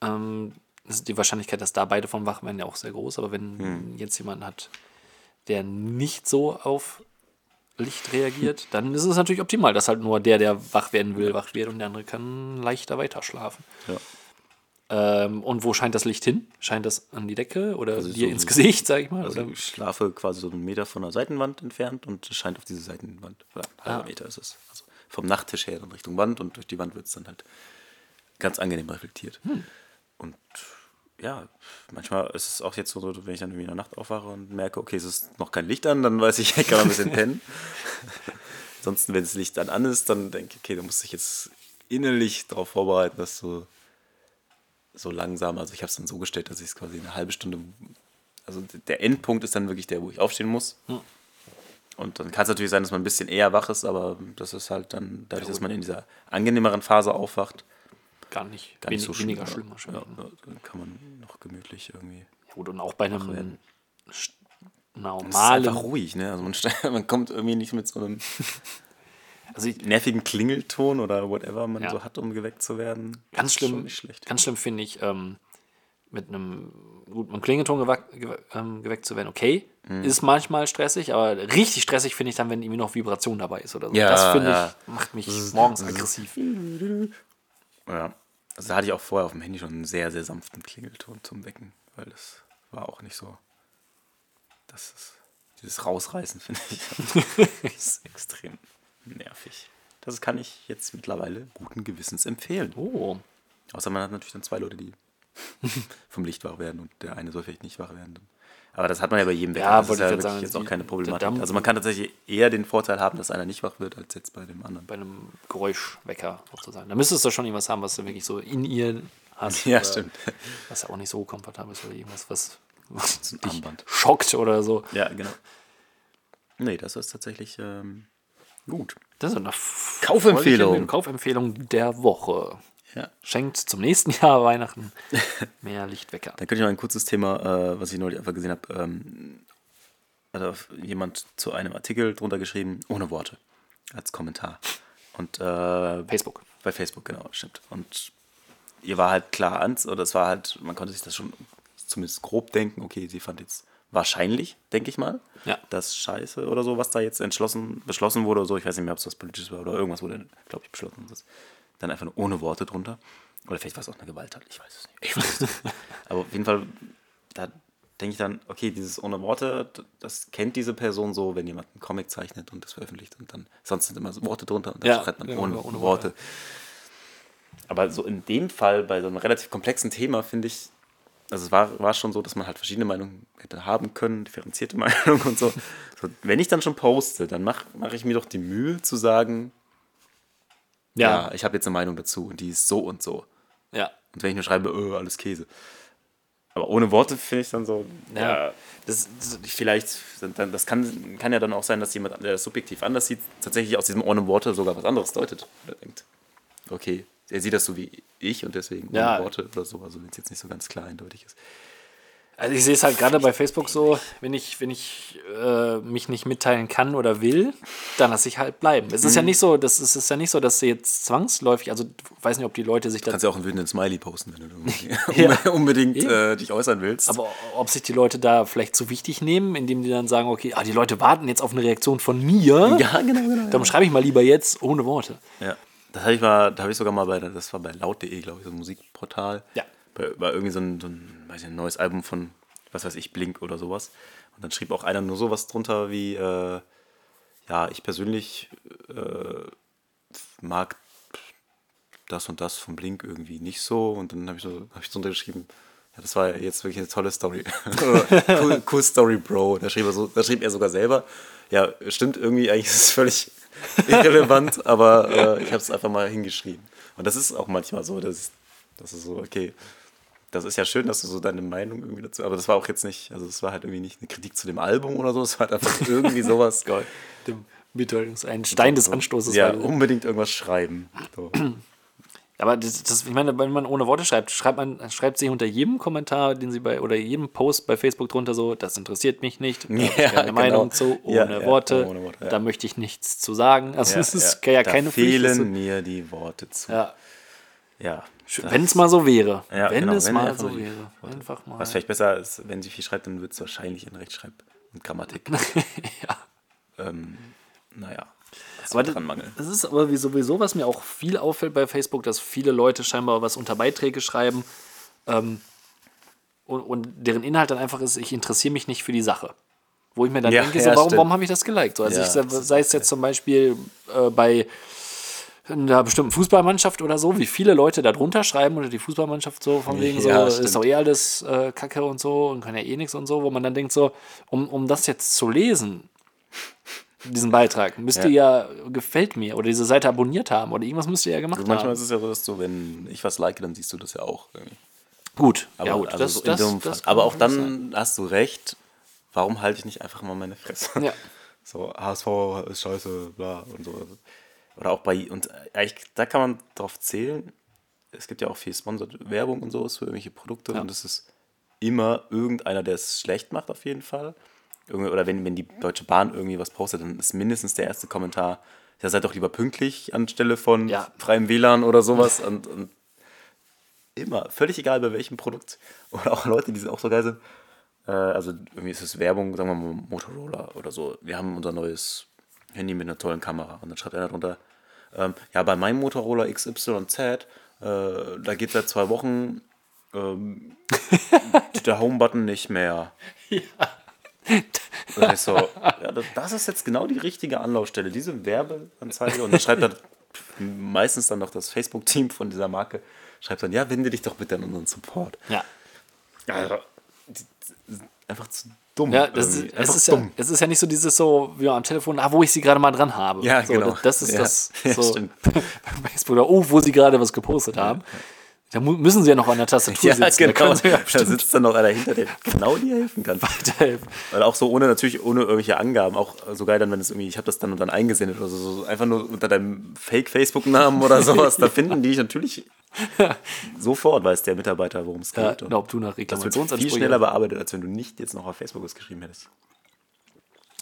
ähm, ist die Wahrscheinlichkeit, dass da beide vom wach werden, ja auch sehr groß. Aber wenn Hm. jetzt jemand hat, der nicht so auf Licht reagiert, dann ist es natürlich optimal, dass halt nur der, der wach werden will, wach wird und der andere kann leichter weiter schlafen. Ja. Ähm, und wo scheint das Licht hin? Scheint das an die Decke oder Also dir so- ins Gesicht, sag ich mal? Also oder? ich schlafe quasi so einen Meter von der Seitenwand entfernt und es scheint auf diese Seitenwand. Oder ein halber Ah. Meter ist es. Also vom Nachttisch her in Richtung Wand und durch die Wand wird es dann halt ganz angenehm reflektiert. Hm. Und ja, manchmal ist es auch jetzt so, wenn ich dann irgendwie in der Nacht aufwache und merke, okay, es ist noch kein Licht an, dann weiß ich, ich kann noch ein bisschen pennen. Ansonsten, wenn das Licht dann an ist, dann denke ich, okay, da muss ich jetzt innerlich darauf vorbereiten, dass du so langsam, also ich habe es dann so gestellt, dass ich es quasi eine halbe Stunde, also der Endpunkt ist dann wirklich der, wo ich aufstehen muss. Und dann kann es natürlich sein, dass man ein bisschen eher wach ist, aber das ist halt dann, dadurch, dass man in dieser angenehmeren Phase aufwacht, Gar nicht. gar nicht so schlimm. weniger schlimm wahrscheinlich. Ja, dann kann man noch gemütlich irgendwie. Ja, gut, und auch bei einem werden. st- Es ist normalen. einfach ruhig, ne? Also man, man kommt irgendwie nicht mit so einem Also ich, nervigen Klingelton oder whatever man Ja. so hat, um geweckt zu werden. Ganz schlimm, ganz schlimm finde ich, ähm, mit einem gut mit einem Klingelton gewack, ähm, geweckt zu werden, okay. Mhm. Ist manchmal stressig, aber richtig stressig finde ich dann, wenn irgendwie noch Vibration dabei ist oder so. Ja, das finde ja. ich, macht mich morgens aggressiv. Ja. Also da hatte ich auch vorher auf dem Handy schon einen sehr, sehr sanften Klingelton zum Wecken, weil das war auch nicht so. Das ist, dieses Rausreißen, finde ich, ist extrem nervig. Das kann ich jetzt mittlerweile guten Gewissens empfehlen. Oh. Außer man hat natürlich dann zwei Leute, die vom Licht wach werden und der eine soll vielleicht nicht wach werden. Aber das hat man ja bei jedem Wecker. Ja, das ist ja ich wirklich sagen, jetzt auch keine Problematik. Also man kann tatsächlich eher den Vorteil haben, dass einer nicht wach wird, als jetzt bei dem anderen. Bei einem Geräuschwecker sozusagen. Da müsstest du schon irgendwas haben, was du wirklich so in ihr hast. Ja, stimmt. Was ja auch nicht so komfortabel ist oder irgendwas, was, was So ein dich Armband. schockt oder so. Ja, genau. Nee, das ist tatsächlich ähm, gut. Das ist eine Kaufempfehlung. Kaufempfehlung der Woche. Ja. Schenkt zum nächsten Jahr Weihnachten mehr Lichtwecker. Dann könnte ich noch ein kurzes Thema, äh, was ich neulich einfach gesehen habe. Ähm, hat auf jemand zu einem Artikel drunter geschrieben, ohne Worte, als Kommentar. Und äh, Facebook. Bei Facebook, genau, stimmt. Und ihr war halt klar ans, oder es war halt, man konnte sich das schon zumindest grob denken, okay, sie fand jetzt wahrscheinlich, denke ich mal, Ja. das Scheiße oder so, was da jetzt entschlossen, beschlossen wurde oder so, ich weiß nicht mehr, ob es was Politisches war oder irgendwas wurde, glaube ich, beschlossen. Das dann einfach nur ohne Worte drunter. Oder vielleicht war es auch eine Gewalttat, ich weiß es nicht. Ich weiß es nicht. Aber auf jeden Fall, da denke ich dann, okay, dieses ohne Worte, das kennt diese Person so, wenn jemand einen Comic zeichnet und das veröffentlicht und dann, sonst sind immer so Worte drunter und dann Ja, schreibt man genau, ohne, ohne Worte. Worte. Aber so in dem Fall, bei so einem relativ komplexen Thema, finde ich, also es war, war schon so, dass man halt verschiedene Meinungen hätte haben können, differenzierte Meinungen und so. so wenn ich dann schon poste, dann mache mach ich mir doch die Mühe zu sagen, ja, Ja, ich habe jetzt eine Meinung dazu und die ist so und so. ja. Und wenn ich nur schreibe, öh, alles Käse. Aber ohne Worte finde ich dann so, ja, Ja. das, das vielleicht, das kann, kann ja dann auch sein, dass jemand, der das subjektiv anders sieht, tatsächlich aus diesem ohne Worte sogar was anderes deutet. Oder denkt, okay, er sieht das so wie ich und deswegen ohne Ja. Worte oder so, also wenn es jetzt nicht so ganz klar eindeutig ist. Also ich sehe es halt gerade bei Facebook so, wenn ich, wenn ich äh, mich nicht mitteilen kann oder will, dann lasse ich halt bleiben. Es Mhm. ist ja nicht so, das ist, ist ja nicht so, dass sie jetzt zwangsläufig, also weiß nicht, ob die Leute sich Du da kannst ja auch einen wütenden Smiley posten, wenn du irgendwie unbedingt äh, dich äußern willst. Aber ob sich die Leute da vielleicht zu wichtig nehmen, indem die dann sagen, okay, ah, die Leute warten jetzt auf eine Reaktion von mir, ja, genau, genau. dann schreibe ich mal lieber jetzt ohne Worte. Ja, das habe ich mal, da habe ich sogar mal bei, das war bei laut.de, glaube ich, so ein Musikportal. Ja. Bei, war irgendwie so ein, so ein, weiß ich, ein neues Album von, was weiß ich, Blink oder sowas. Und dann schrieb auch einer nur sowas drunter wie, äh, ja, ich persönlich äh, mag das und das von Blink irgendwie nicht so. Und dann habe ich so, habe ich drunter geschrieben, ja, das war jetzt wirklich eine tolle Story. cool, cool Story, Bro. Da schrieb, er so, da schrieb er sogar selber. Ja, stimmt irgendwie, eigentlich ist es völlig irrelevant, aber äh, ich habe es einfach mal hingeschrieben. Und das ist auch manchmal so, dass, das ist so, okay, das ist ja schön, dass du so deine Meinung irgendwie dazu, aber das war auch jetzt nicht, also es war halt irgendwie nicht eine Kritik zu dem Album oder so, es war halt einfach irgendwie sowas. Geil. Dem Mitteilungs- Ein Stein des Anstoßes. Ja, unbedingt irgendwas schreiben. So. Aber das, das, ich meine, wenn man ohne Worte schreibt, schreibt man, schreibt sie unter jedem Kommentar, den sie bei oder jedem Post bei Facebook drunter so, das interessiert mich nicht, da hab ich Ja, keine genau. Meinung zu, ohne Ja, ja, Worte, ohne Worte, ja. da möchte ich nichts zu sagen. Also es ist ja, da keine Pflicht. fehlen das- mir die Worte zu. Ja, Ja. wenn es mal so wäre. Ja, wenn genau, es wenn mal so die wäre. Einfach mal. Was vielleicht besser ist, wenn sie viel schreibt, dann wird es wahrscheinlich in Rechtschreib und Grammatik. ja. ähm, naja. Das Aber das, dran mangeln. das ist aber wie sowieso, was mir auch viel auffällt bei Facebook, dass viele Leute scheinbar was unter Beiträge schreiben ähm, und, und deren Inhalt dann einfach ist, ich interessiere mich nicht für die Sache. Wo ich mir dann Ja, denke, so, warum, warum habe ich das geliked? So, also Ja, ich, sei es jetzt zum Beispiel äh, bei einer bestimmten Fußballmannschaft oder so, wie viele Leute da drunter schreiben oder die Fußballmannschaft so von wegen Ja, so, ist stimmt. doch eh alles äh, Kacke und so und kann ja eh nichts und so, wo man dann denkt so, um, um das jetzt zu lesen, diesen Beitrag, müsst ihr ja gefällt mir oder diese Seite abonniert haben oder irgendwas müsst ihr ja gemacht Also manchmal haben. ist es ja so, dass du, wenn ich was like, dann siehst du das ja auch. Irgendwie. Gut, Aber, ja gut, also das, so in das, das Aber auch natürlich sein. dann hast du recht. Warum halte ich nicht einfach mal meine Fresse? Ja. So, HSV ist scheiße, bla und so. Oder auch bei, und eigentlich, da kann man drauf zählen. Es gibt ja auch viel Sponsored Werbung und sowas für irgendwelche Produkte Ja. und es ist immer irgendeiner, der es schlecht macht, auf jeden Fall. Irgendwie, oder wenn, wenn die Deutsche Bahn irgendwie was postet, dann ist mindestens der erste Kommentar, ja, seid doch lieber pünktlich anstelle von Ja. freiem WLAN oder sowas. und, und immer, völlig egal bei welchem Produkt. Oder auch Leute, die auch so geil sind. Äh, also irgendwie ist es Werbung, sagen wir mal Motorola oder so. Wir haben unser neues Handy mit einer tollen Kamera. Und dann schreibt einer drunter, ähm, ja, bei meinem Motorola XYZ, äh, da geht seit zwei Wochen ähm, der Home-Button nicht mehr. Und ich so, ja, das, das ist jetzt genau die richtige Anlaufstelle, diese Werbeanzeige. Und dann schreibt dann meistens dann noch das Facebook-Team von dieser Marke, schreibt dann, ja, wende dich doch bitte an unseren Support. Ja. Also, einfach zu dumm. Ja, das ist, es, ist ja, es ist ja nicht so dieses so, wie am Telefon, ah, wo ich sie gerade mal dran habe. Ja, so, genau. Das, ist Ja, das ja, so stimmt. bei Facebook, oh, wo sie gerade was gepostet haben. Da müssen sie ja noch an der Tastatur Ja, sitzen. Da genau. sie ja Da sitzt dann noch einer hinter, der genau dir helfen kann. weiterhelfen. Weil auch so ohne natürlich ohne irgendwelche Angaben, auch so geil dann, wenn es irgendwie, ich habe das dann und dann eingesendet oder so, so einfach nur unter deinem Fake-Facebook-Namen oder sowas, da finden die dich natürlich sofort, weiß der Mitarbeiter, worum es geht. Ja, Und ob du nach das wird Reklamationsansprüchen viel schneller bearbeitet, als wenn du nicht jetzt noch auf Facebook was geschrieben hättest.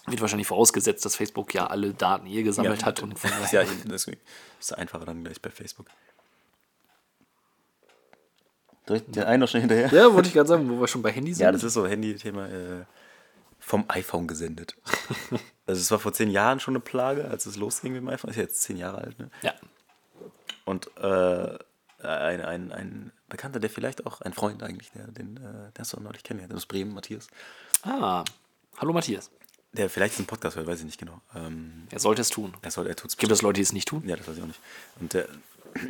wird wahrscheinlich vorausgesetzt, dass Facebook ja alle Daten hier gesammelt hat und von ja deswegen ist es einfacher dann gleich bei Facebook. Ich den einen noch schnell hinterher? Ja, wollte ich gerade sagen, wo wir schon bei Handys sind. Ja, das ist so Handy-Thema äh, vom iPhone gesendet. also es war vor zehn Jahren schon eine Plage, als es losging mit dem iPhone. Ist ja jetzt zehn Jahre alt, ne? ja. Und äh, ein, ein, ein Bekannter, der vielleicht auch, ein Freund eigentlich, der, den, äh, der hast du auch neulich kennengelernt, aus Bremen, Matthias, Ah, hallo Matthias. der vielleicht diesen Podcast hört, weiß ich nicht genau. Ähm, Er sollte es tun. er, soll, er tut's Gibt es Leute, die es nicht tun? Ja, das weiß ich auch nicht. Und der,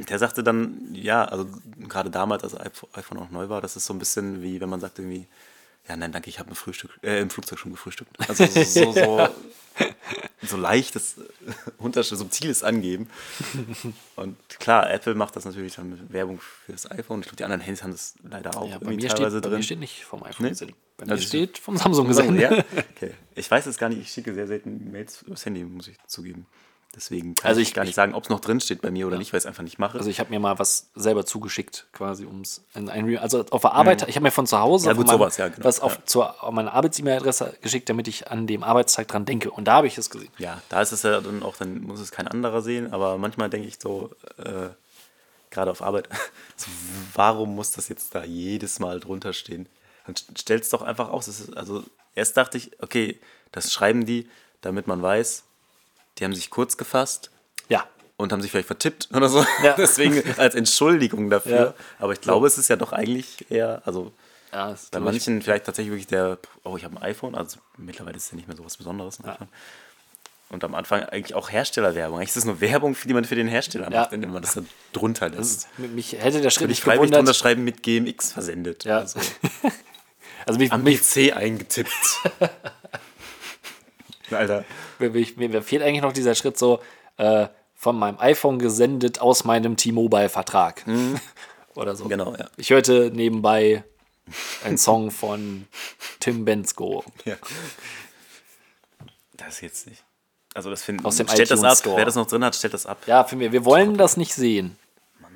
der sagte dann, ja, also gerade damals, als iPhone auch neu war, das ist so ein bisschen wie, wenn man sagt irgendwie, ja, nein, danke, ich habe im äh, im Flugzeug schon gefrühstückt. Also so, so, so, so leichtes, unterschied- subtiles Angeben. Und klar, Apple macht das natürlich dann mit Werbung für das iPhone. Ich glaube, die anderen Handys haben das leider auch Ja, bei mir, teilweise steht, bei drin. mir steht nicht vom iPhone Nee? gesendet. Bei Also mir ich- steht vom Samsung gesendet. ja? Okay. Ich weiß es gar nicht, ich schicke sehr selten Mails übers Handy, muss ich zugeben. Deswegen kann Also ich, ich- gar nicht ich- sagen, ob es noch drin steht bei mir oder nicht, weil ich es einfach nicht mache. Also ich habe mir mal was selber zugeschickt, quasi ums in ein Re- also auf der Arbeit, ich habe mir von zu Hause Mhm. Ja, gut, meinem- sowas, ja, genau. was auf Ja. zur auf meine Arbeits-E-Mail-Adresse geschickt, damit ich an dem Arbeitstag dran denke. Und da habe ich es gesehen. ja, da ist es ja dann auch, dann muss es kein anderer sehen, aber manchmal denke ich so, äh, gerade auf Arbeit, so, warum muss das jetzt da jedes Mal drunter stehen? Dann stell es doch einfach aus. Ist, also erst dachte ich, okay, das schreiben die, damit man weiß, die haben sich kurz gefasst Ja, und haben sich vielleicht vertippt oder so. Ja. Deswegen als Entschuldigung dafür. Ja. Aber ich glaube, es ist ja doch eigentlich eher, also ja bei glaub ich- manchen vielleicht tatsächlich wirklich der, oh, ich habe ein iPhone, also mittlerweile ist es ja nicht mehr so was Besonderes. iPhone. Und am Anfang eigentlich auch Herstellerwerbung. Eigentlich ist es nur Werbung, die man für den Hersteller Ja. macht, indem man das dann drunter lässt. mich hätte der Schritt Und ich nicht freiwillig drunter gewundert. schreiben mit GMX versendet. Ja. Also, Also mich, am mich, PC eingetippt. Alter. mir, mir, mir fehlt eigentlich noch dieser Schritt so äh, von meinem iPhone gesendet aus meinem T-Mobile-Vertrag. Oder so. Genau, ja. Ich hörte nebenbei einen Song von Tim Bensko. Ja. Das jetzt nicht. Also das finde Aus dem stellt das ab. Store. Wer das noch drin hat, stellt das ab. Ja, für mich, wir wollen das nicht sehen.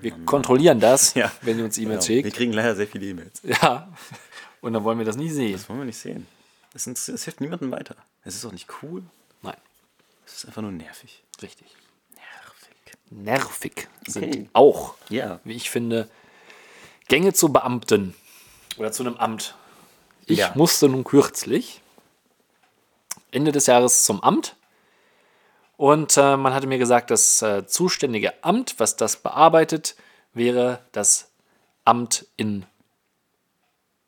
Wir kontrollieren das, Ja. wenn ihr uns E-Mails Genau. Wir schickt. kriegen leider sehr viele E-Mails. Ja. Und dann wollen wir das nicht sehen. Das wollen wir nicht sehen. Das, das hilft niemandem weiter. Es ist auch nicht cool. Nein, Es ist einfach nur nervig. richtig. Nervig. Nervig sind Okay. auch, Ja. wie ich finde, Gänge zu Beamten oder zu einem Amt. Ich Ja. musste nun kürzlich Ende des Jahres zum Amt und äh, man hatte mir gesagt, das äh, zuständige Amt, was das bearbeitet, wäre das Amt in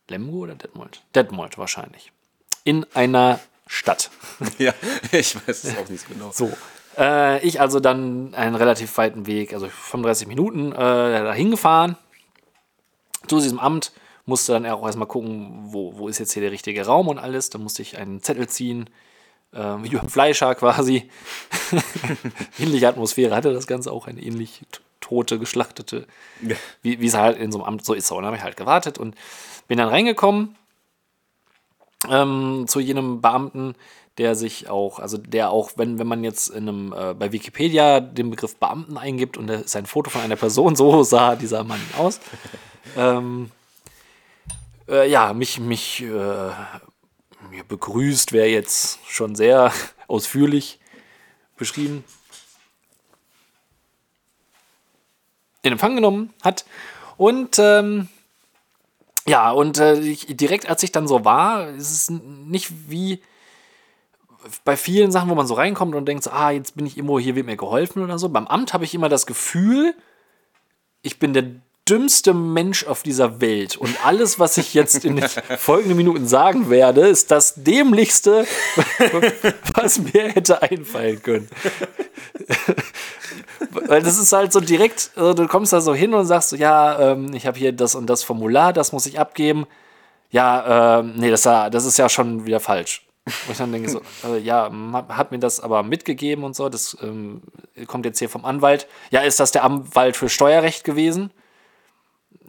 Lemgo oder Detmold? Detmold wahrscheinlich. In einer Stadt. Ja, ich weiß es auch nicht genau. So. Äh, ich also dann einen relativ weiten Weg, also 35 Minuten, äh, dahin gefahren zu diesem Amt. Musste dann auch erstmal gucken, wo, wo ist jetzt hier der richtige Raum und alles. Dann musste ich einen Zettel ziehen, äh, wie beim Fleischer quasi. Ähnliche Atmosphäre hatte das Ganze auch, eine ähnlich tote, geschlachtete, wie wie es halt in so einem Amt so ist. Und dann habe ich halt gewartet und bin dann reingekommen ähm, zu jenem Beamten, der sich auch, also der auch, wenn, wenn man jetzt in einem, äh, bei Wikipedia den Begriff Beamten eingibt und da ist ein Foto von einer Person, so sah dieser Mann aus. ähm, äh, ja, mich, mich äh, begrüßt, wäre jetzt schon sehr ausführlich beschrieben. In Empfang genommen hat Und ähm, ja, und äh, ich, direkt als ich dann so war, ist es nicht wie bei vielen Sachen, wo man so reinkommt und denkt, so, ah, jetzt bin ich irgendwo, hier wird mir geholfen oder so. Beim Amt habe ich immer das Gefühl, ich bin der dümmste Mensch auf dieser Welt. Und alles, was ich jetzt in den folgenden Minuten sagen werde, ist das dämlichste, was mir hätte einfallen können. Weil das ist halt so direkt, also du kommst da so hin und sagst so, ja, ähm, ich habe hier das und das Formular, das muss ich abgeben. Ja, ähm, nee, das, das ist ja schon wieder falsch. Wo ich dann denke so, äh, ja, ma- hat mir das aber mitgegeben und so, das ähm, kommt jetzt hier vom Anwalt. Ja, ist das der Anwalt für Steuerrecht gewesen?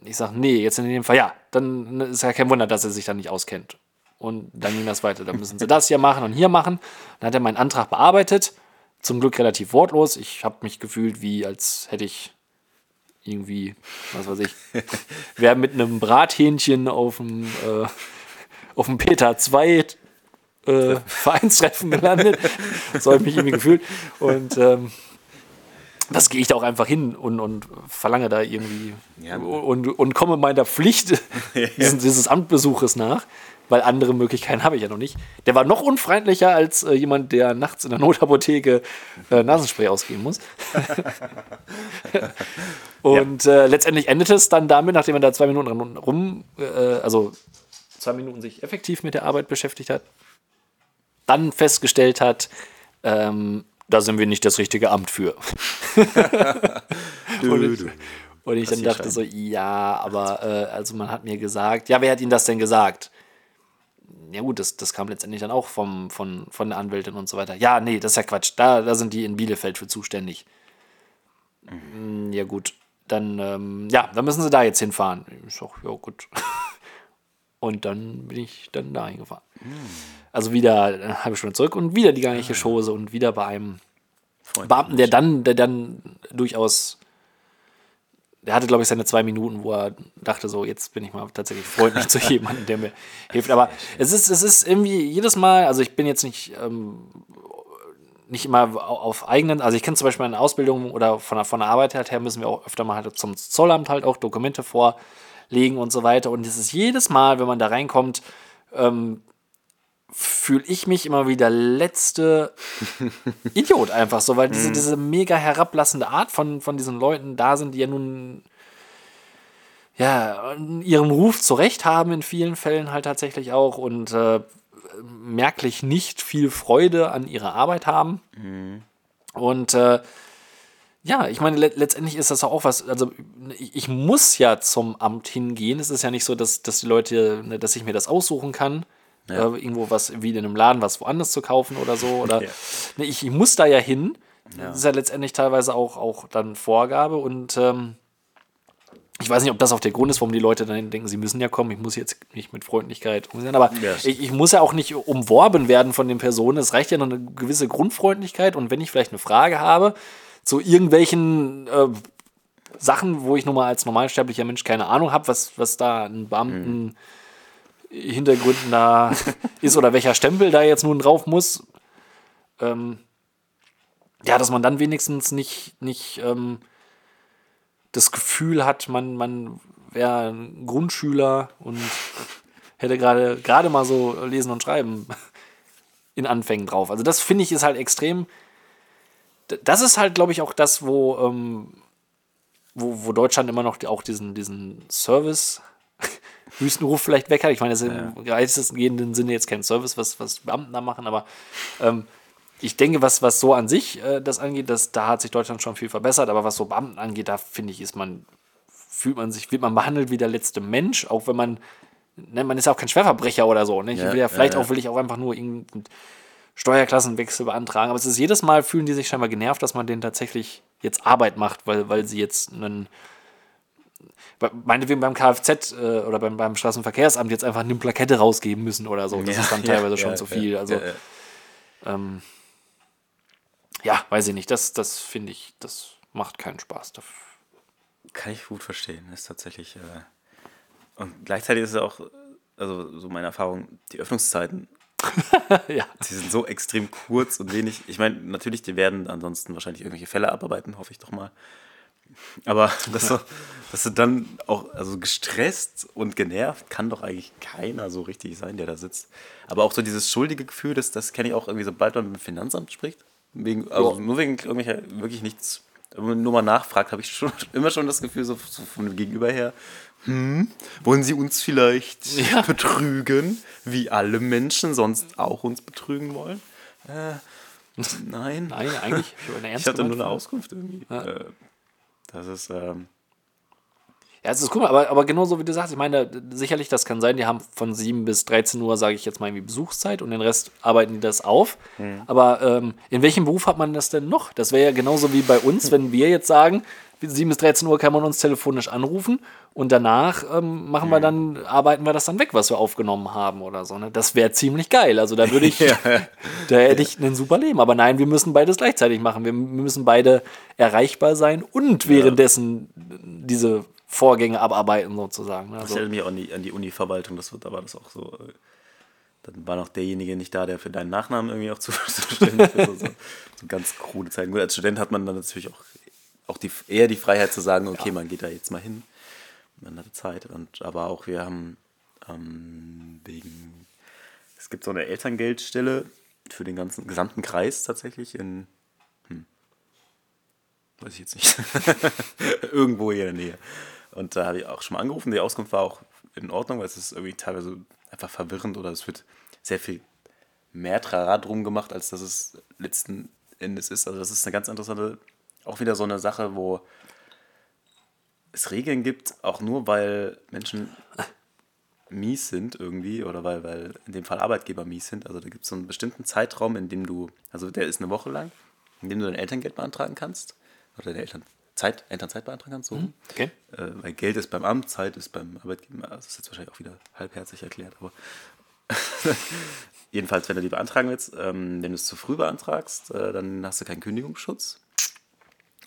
Ich sage, nee, jetzt in dem Fall, ja, dann ist ja kein Wunder, dass er sich da nicht auskennt. Und dann ging das weiter. Dann müssen sie das hier machen und hier machen. Dann hat er meinen Antrag bearbeitet. Zum Glück relativ wortlos. Ich habe mich gefühlt, wie als hätte ich irgendwie, was weiß ich, wäre mit einem Brathähnchen auf dem, äh, auf dem Peter 2 äh, Vereinstreffen gelandet. So habe ich mich irgendwie gefühlt. Und ähm, das gehe ich da auch einfach hin und, und verlange da irgendwie Ja. und, und komme meiner Pflicht dieses, dieses Amtbesuches nach, weil andere Möglichkeiten habe ich ja noch nicht. Der war noch unfreundlicher als äh, jemand, der nachts in der Notapotheke äh, Nasenspray ausgeben muss. und äh, letztendlich endete es dann damit, nachdem er da zwei Minuten dran rum, äh, also zwei Minuten sich effektiv mit der Arbeit beschäftigt hat, dann festgestellt hat, ähm, da sind wir nicht das richtige Amt für. und ich, und ich dann dachte so, ja, aber äh, also man hat mir gesagt, ja, wer hat Ihnen das denn gesagt? Ja gut, das, das kam letztendlich dann auch vom, von, von der Anwältin und so weiter. Ja, nee, das ist ja Quatsch. Da, da sind die in Bielefeld für zuständig. Mm, Ja gut, dann, ähm, ja, dann müssen sie da jetzt hinfahren. Ich sag, ja gut. Und dann bin ich dann da hingefahren. Also wieder eine halbe Stunde zurück und wieder die gleiche Chose und wieder bei einem Beamten, der dann, der dann durchaus, der hatte, glaube ich, seine zwei Minuten, wo er dachte, so, jetzt bin ich mal tatsächlich freundlich zu jemandem, der mir hilft. Aber es ist, es ist irgendwie jedes Mal, also ich bin jetzt nicht, ähm, nicht immer au- auf eigenen, also ich kenne zum Beispiel eine Ausbildung oder von der, von der Arbeit halt her müssen wir auch öfter mal halt zum Zollamt halt auch Dokumente vorlegen und so weiter. Und es ist jedes Mal, wenn man da reinkommt, ähm, fühle ich mich immer wie der letzte Idiot einfach so, weil diese, diese mega herablassende Art von, von diesen Leuten da sind, die ja nun ja, ihren Ruf zurecht haben in vielen Fällen halt tatsächlich auch und äh, merklich nicht viel Freude an ihrer Arbeit haben. Und äh, ja, ich meine, le letztendlich ist das auch was, also ich, ich muss ja zum Amt hingehen. Es ist ja nicht so, dass, dass die Leute, ne, dass ich mir das aussuchen kann. Äh, irgendwo was wie in einem Laden was woanders zu kaufen oder so. Oder Ja. ich, ich muss da ja hin. Das ist ja letztendlich teilweise auch, auch dann Vorgabe und ähm, ich weiß nicht, ob das auch der Grund ist, warum die Leute dann denken, sie müssen ja kommen. Ich muss jetzt nicht mit Freundlichkeit umgehen. Aber Ja. ich, ich muss ja auch nicht umworben werden von den Personen. Es reicht ja nur eine gewisse Grundfreundlichkeit. Und wenn ich vielleicht eine Frage habe zu irgendwelchen äh, Sachen, wo ich nun mal als normalsterblicher Mensch keine Ahnung habe, was, was da ein Beamten Hintergründen da ist oder welcher Stempel da jetzt nun drauf muss. Ähm, ja, dass man dann wenigstens nicht, nicht ähm, das Gefühl hat, man, man wäre ein Grundschüler und hätte gerade gerade mal so lesen und schreiben in Anfängen drauf. Also das finde ich ist halt extrem. Das ist halt, glaube ich, auch das, wo, ähm, wo, wo Deutschland immer noch auch diesen, diesen Service Wüstenruf vielleicht weg hat. Ich meine, das ist im weitestgehenden Sinne jetzt kein Service, was, was Beamten da machen, aber ähm, ich denke, was, was so an sich äh, das angeht, das, da hat sich Deutschland schon viel verbessert, aber was so Beamten angeht, da finde ich, ist man, fühlt man sich, wird man behandelt wie der letzte Mensch, auch wenn man, ne, man ist ja auch kein Schwerverbrecher oder so. Ne? Ich Ja, will ja, vielleicht ja, ja. auch, will ich auch einfach nur irgendeinen Steuerklassenwechsel beantragen, aber es ist jedes Mal fühlen die sich scheinbar genervt, dass man denen tatsächlich jetzt Arbeit macht, weil, weil sie jetzt einen meinetwegen beim Kfz äh, oder beim, beim Straßenverkehrsamt jetzt einfach eine Plakette rausgeben müssen oder so. Das Ja, ist dann teilweise ja, schon zu ja, viel. Also. Ähm, ja, weiß ich nicht. Das, das finde ich, das macht keinen Spaß. Das- Kann ich gut verstehen. Ist tatsächlich. Äh, und gleichzeitig ist es auch, also so meine Erfahrung, die Öffnungszeiten, ja, die sind so extrem kurz und wenig. Ich meine, natürlich, die werden ansonsten wahrscheinlich irgendwelche Fälle abarbeiten, hoffe ich doch mal. Aber dass du, dass du dann auch, also gestresst und genervt, kann doch eigentlich keiner so richtig sein, der da sitzt. Aber auch so dieses schuldige Gefühl, das, das kenne ich auch irgendwie, sobald man mit dem Finanzamt spricht. Wegen, also Ja. nur wegen irgendwelcher wirklich nichts, wenn man nur mal nachfragt, habe ich schon immer schon das Gefühl, so, so von dem Gegenüber her, hm, wollen sie uns vielleicht Ja. betrügen, wie alle Menschen sonst auch uns betrügen wollen? Äh, nein. Nein, eigentlich. Ich, Ich hatte nur eine Auskunft irgendwie. Äh, das ist, ähm, Ja, es ist cool, aber, aber genauso wie du sagst, ich meine, sicherlich, das kann sein, die haben von 7 bis 13 Uhr, sage ich jetzt mal, irgendwie Besuchszeit und den Rest arbeiten die das auf. Aber ähm, in welchem Beruf hat man das denn noch? Das wäre ja genauso wie bei uns, wenn wir jetzt sagen, 7 bis 13 Uhr kann man uns telefonisch anrufen und danach ähm, machen wir dann, arbeiten wir das dann weg, was wir aufgenommen haben oder so. Ne? Das wäre ziemlich geil. Also da würde ich, da hätte ich ein super Leben. Aber nein, wir müssen beides gleichzeitig machen. Wir müssen beide erreichbar sein und währenddessen diese Vorgänge abarbeiten sozusagen. Ne? Das Also, erinnert mich auch an die, an die Uni-Verwaltung, das wird, da war das auch so. äh, Dann war noch derjenige nicht da, der für deinen Nachnamen irgendwie auch zuständig ist. Also, so ganz krude Zeiten. Gut, als Student hat man dann natürlich auch, auch die, eher die Freiheit zu sagen, okay, man geht da jetzt mal hin. Man hatte Zeit. Und, aber auch wir haben ähm, wegen, es gibt so eine Elterngeldstelle für den ganzen gesamten Kreis tatsächlich in, hm, weiß ich jetzt nicht, irgendwo hier in der Nähe. Und da habe ich auch schon mal angerufen. Die Auskunft war auch in Ordnung, weil es ist irgendwie teilweise einfach verwirrend oder es wird sehr viel mehr Trara drum gemacht, als dass es letzten Endes ist. Also das ist eine ganz interessante, auch wieder so eine Sache, wo es Regeln gibt, auch nur weil Menschen mies sind irgendwie oder weil, weil in dem Fall Arbeitgeber mies sind. Also da gibt es so einen bestimmten Zeitraum, in dem du, also der ist eine Woche lang, in dem du dein Elterngeld beantragen kannst oder deine Elternzeit, Elternzeit beantragen kannst. So. rum. okay. Äh, weil Geld ist beim Amt, Zeit ist beim Arbeitgeber. Also Das ist jetzt wahrscheinlich auch wieder halbherzig erklärt, aber jedenfalls, wenn du die beantragen willst, ähm, wenn du es zu früh beantragst, äh, dann hast du keinen Kündigungsschutz.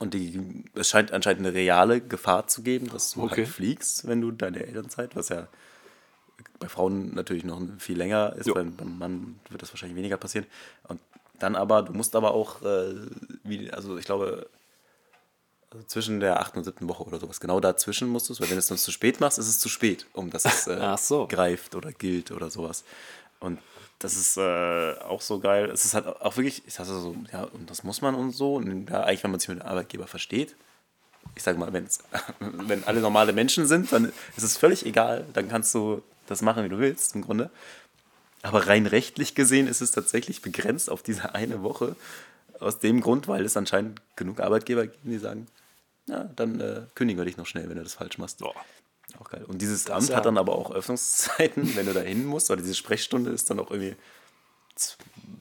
Und die, es scheint anscheinend eine reale Gefahr zu geben, dass du Okay. halt fliegst, wenn du deine Elternzeit, was ja bei Frauen natürlich noch viel länger ist, Jo. beim, beim Mann wird das wahrscheinlich weniger passieren. Und dann aber, du musst aber auch, äh, wie, also ich glaube, also zwischen der achten und siebten Woche oder sowas, genau dazwischen musst du es, weil wenn du es dann zu spät machst, ist es zu spät, um dass es äh, so. greift oder gilt oder sowas. Und das ist äh, auch so geil. Es ist halt auch wirklich, ich sage so, ja, und das muss man und so. Und ja, eigentlich, wenn man sich mit dem Arbeitgeber versteht, ich sage mal, wenn's, wenn alle normale Menschen sind, dann ist es völlig egal. Dann kannst du das machen, wie du willst, im Grunde. Aber rein rechtlich gesehen ist es tatsächlich begrenzt auf diese eine Woche. Aus dem Grund, weil es anscheinend genug Arbeitgeber gibt, die sagen, ja, dann äh, kündigen wir dich noch schnell, wenn du das falsch machst. Auch geil. Und dieses Amt ja- hat dann aber auch Öffnungszeiten, wenn du da hin musst, weil diese Sprechstunde ist dann auch irgendwie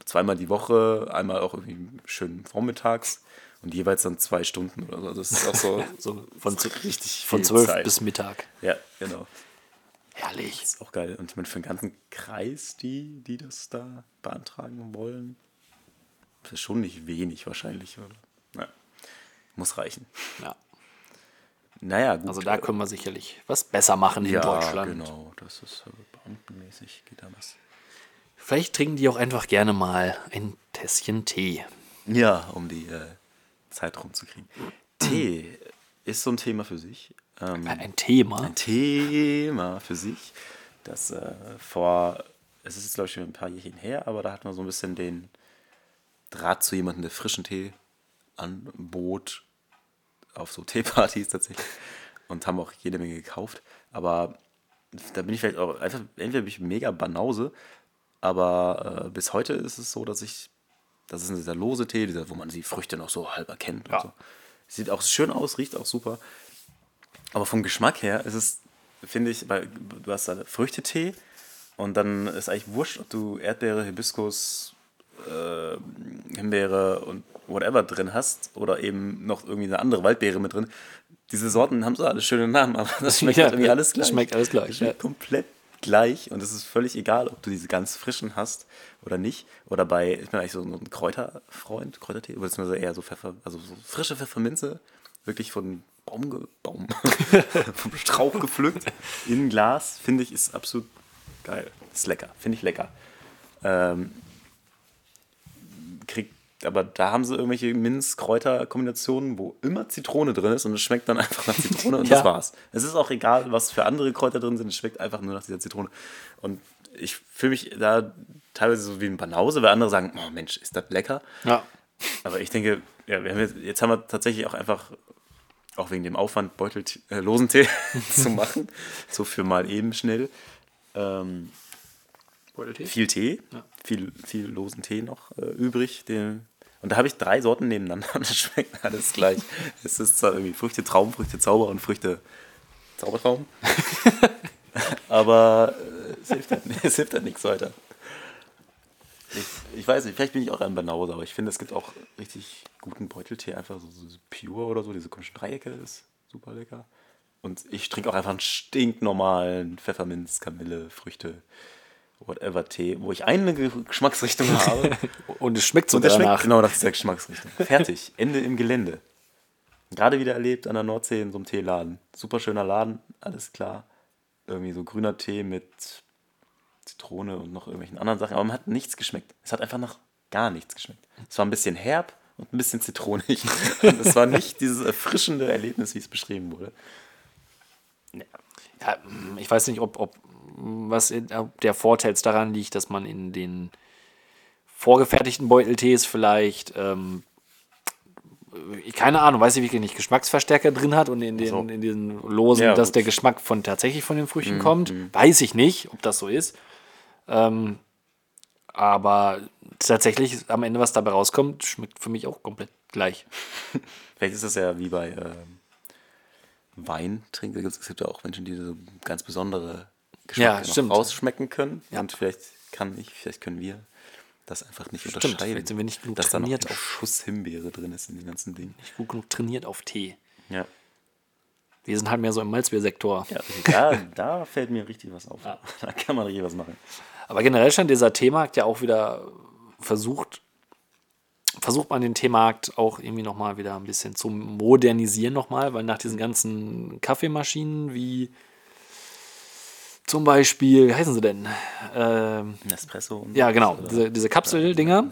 zweimal die Woche, einmal auch irgendwie schön vormittags und jeweils dann zwei Stunden oder so. Also Das ist auch so, So von, so richtig von viel 12 Zeit. bis Mittag. Ja, genau. Herrlich. Das ist auch geil. Und ich meine, für den ganzen Kreis, die, die das da beantragen wollen, das ist schon nicht wenig wahrscheinlich. Oder? Ja. Muss reichen. Ja. Naja, gut. Also da können wir sicherlich was besser machen in ja, Deutschland. genau. Das ist äh, beamtenmäßig, geht da was. Vielleicht trinken die auch einfach gerne mal ein Tässchen Tee. Ja, um die äh, Zeit rumzukriegen. Tee ist so ein Thema für sich. Ähm, Ein Thema. ein Thema für sich, das äh, vor, es ist jetzt glaube ich schon ein paar Jährchen her, aber da hatten wir so ein bisschen den Draht zu jemandem, der frischen Tee anbot, auf so Teepartys tatsächlich und haben auch jede Menge gekauft, aber da bin ich vielleicht auch einfach, entweder bin ich mega Banause, aber äh, bis heute ist es so, dass ich, das ist dieser lose Tee, dieser, wo man die Früchte noch so halb erkennt Ja. so. Sieht auch schön aus, riecht auch super. Aber vom Geschmack her ist es, finde ich, weil du hast da Früchtetee und dann ist eigentlich wurscht, ob du Erdbeere, Hibiskus, äh, Himbeere und whatever drin hast oder eben noch irgendwie eine andere Waldbeere mit drin. Diese Sorten haben so alle schöne Namen, aber das schmeckt Ja, halt irgendwie alles das gleich. schmeckt alles gleich, schmeckt ja. komplett gleich und es ist völlig egal, ob du diese ganz frischen hast oder nicht. Oder bei, ich bin eigentlich so ein Kräuterfreund, Kräutertee, beziehungsweise eher so Pfeffer, also so frische Pfefferminze, wirklich von Baum, ge- Baum vom Strauch gepflückt in Glas, finde ich, ist absolut geil. Ist lecker, finde ich lecker. Ähm, aber da haben sie irgendwelche Minz-Kräuter-Kombinationen, wo immer Zitrone drin ist und es schmeckt dann einfach nach Zitrone und Ja. das war's. Es ist auch egal, was für andere Kräuter drin sind, es schmeckt einfach nur nach dieser Zitrone. Und ich fühle mich da teilweise so wie ein Banause, weil andere sagen, oh Mensch, ist das lecker. Ja. Aber ich denke, ja, wir haben jetzt, jetzt haben wir tatsächlich auch einfach, auch wegen dem Aufwand, Beutel äh, Losentee zu machen, so für mal eben schnell. Ähm, viel Tee, viel, viel losen Tee noch äh, übrig. Den, und da habe ich drei Sorten nebeneinander und es schmeckt alles gleich. es ist zwar irgendwie Früchte Traum, Früchte Zauber und Früchte Zaubertraum. Aber äh, es, hilft halt, es hilft halt nichts weiter. Ich, ich weiß nicht, vielleicht bin ich auch ein Banause, aber ich finde, es gibt auch richtig guten Beuteltee, einfach so, so Pure oder so, diese komischen Dreiecke ist super lecker. Und ich trinke auch einfach einen stinknormalen Pfefferminz, Kamille, Früchte, whatever Tee, wo ich eine Ge- Geschmacksrichtung habe. Und es schmeckt so der schmeckt danach. genau nach dieser Geschmacksrichtung. Fertig. Ende im Gelände. Gerade wieder erlebt an der Nordsee in so einem Teeladen. Super schöner Laden, alles klar. Irgendwie so grüner Tee mit Zitrone und noch irgendwelchen anderen Sachen. Aber man hat nichts geschmeckt. Es hat einfach nach gar nichts geschmeckt. Es war ein bisschen herb und ein bisschen zitronig. Es war nicht dieses erfrischende Erlebnis, wie es beschrieben wurde. Ja, ich weiß nicht, ob, ob was in, ob der Vorteil daran liegt, dass man in den vorgefertigten Beuteltees vielleicht, ähm, keine Ahnung, weiß ich wirklich nicht, Geschmacksverstärker drin hat und in den, so. in diesen Losen, Ja, dass der Geschmack von tatsächlich von den Früchten kommt. Weiß ich nicht, ob das so ist. Ähm, aber tatsächlich am Ende, was dabei rauskommt, schmeckt für mich auch komplett gleich. Vielleicht ist das ja wie bei ähm, Wein trinken. Es gibt ja auch Menschen, die so ganz besondere Ja, noch stimmt. rausschmecken können. Ja. Und vielleicht kann ich, vielleicht können wir das einfach nicht Stimmt, unterscheiden. vielleicht sind wir nicht genug dass da noch ein trainiert auf- Schuss Himbeere drin ist in den ganzen Dingen. Nicht gut genug trainiert auf Tee. Ja. Wir sind halt mehr so im Malzbiersektor. ja da, da fällt mir richtig was auf. Da kann man richtig was machen. Aber generell stand dieser Teemarkt ja auch wieder versucht, versucht man den Teemarkt auch irgendwie nochmal wieder ein bisschen zu modernisieren nochmal, weil nach diesen ganzen Kaffeemaschinen wie zum Beispiel, wie heißen sie denn? Ähm, Nespresso und ja, genau, diese, diese Kapseldinger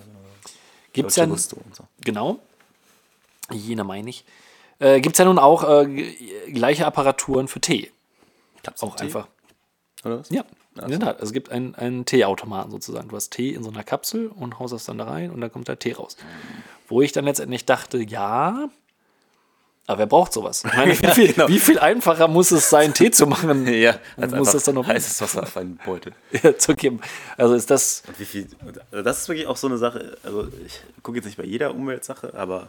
gibt es ja, und so. genau, jene meine ich, äh, gibt es ja nun auch äh, gleiche Apparaturen für Tee. Auch Kapseltee, einfach. Oder was? Ja, in so. der Tat. Es gibt einen, einen Teeautomaten sozusagen. Du hast Tee in so einer Kapsel und haust das dann da rein und dann kommt der Tee raus. Wo ich dann letztendlich dachte, ja, aber wer braucht sowas? Ich meine, wie, viel, genau. wie viel einfacher muss es sein, Tee zu machen? Ja, als muss das dann noch heißes Wasser auf einen Beutel. zu geben? Also ist das, Und wie viel, also das ist wirklich auch so eine Sache, also ich gucke jetzt nicht bei jeder Umweltsache, aber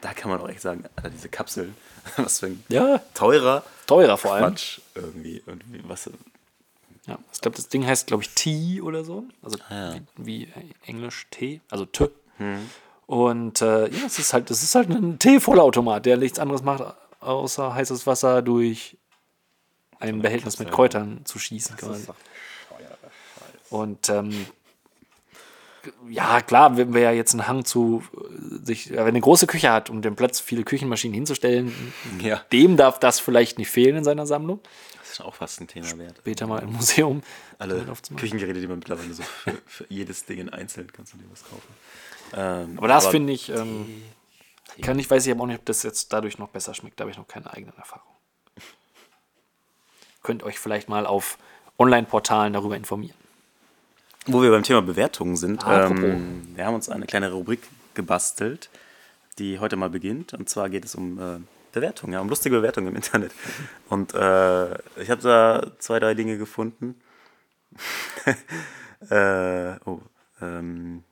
da kann man auch echt sagen, Alter, diese Kapseln, was für ein ja, teurer teurer vor allem. Quatsch irgendwie. Und wie, was, Ja, ich glaube, das Ding heißt, glaube ich, Tea oder so. Also ja. wie, wie Englisch Tee, also T. Und äh, ja, es ist halt, es ist halt ein Tee-Vollautomat, der nichts anderes macht, außer heißes Wasser durch ein Behältnis mit Kräutern zu schießen. quasi. Und ähm, ja, klar, wenn wir ja jetzt einen Hang zu äh, sich, wenn eine große Küche hat, um den Platz viele Küchenmaschinen hinzustellen, ja, dem darf das vielleicht nicht fehlen in seiner Sammlung. das ist auch fast ein Thema wert. Später mal im Museum. Alle. Küchengeräte, die man mittlerweile so für, für jedes Ding einzeln kannst du dir was kaufen. Ähm, Aber das finde ich, ähm, kann ich, weiß ich aber auch nicht, ob das jetzt dadurch noch besser schmeckt. Da habe ich noch keine eigenen Erfahrungen. Könnt euch vielleicht mal auf Online-Portalen darüber informieren. Wo wir beim Thema Bewertungen sind, Apropos. ähm, wir haben uns eine kleine Rubrik gebastelt, die heute mal beginnt. Und zwar geht es um äh, Bewertungen, ja, um lustige Bewertungen im Internet. Und äh, ich habe da zwei, drei Dinge gefunden. äh, oh, ähm,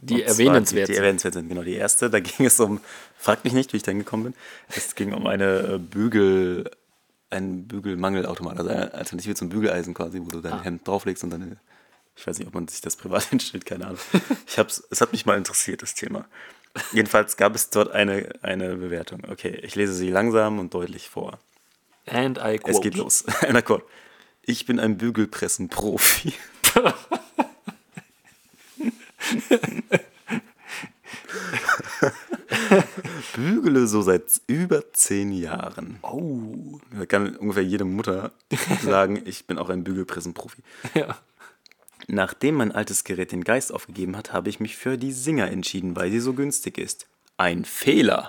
Die erwähnenswert Die, die sind. erwähnenswert sind, genau. Die erste, da ging es um, fragt mich nicht, wie ich da hingekommen bin. Es ging um eine äh, Bügel, ein Bügelmangelautomat, also eine Alternative zum Bügeleisen quasi, wo du dein Ah. Hemd drauflegst und dann, ich weiß nicht, ob man sich das privat hinstellt, keine Ahnung. Ich hab's, es hat mich mal interessiert, das Thema. Jedenfalls gab es dort eine, eine Bewertung. Okay, ich lese sie langsam und deutlich vor. And I quote. Es geht los. Ein Akkord. Ich bin ein Bügelpressen-Profi. Bügele so seit über zehn Jahren. Oh. Da kann ungefähr jede Mutter sagen, ich bin auch ein Bügelpressen-Profi. Ja. Nachdem mein altes Gerät den Geist aufgegeben hat, habe ich mich für die Singer entschieden, weil sie so günstig ist. Ein Fehler.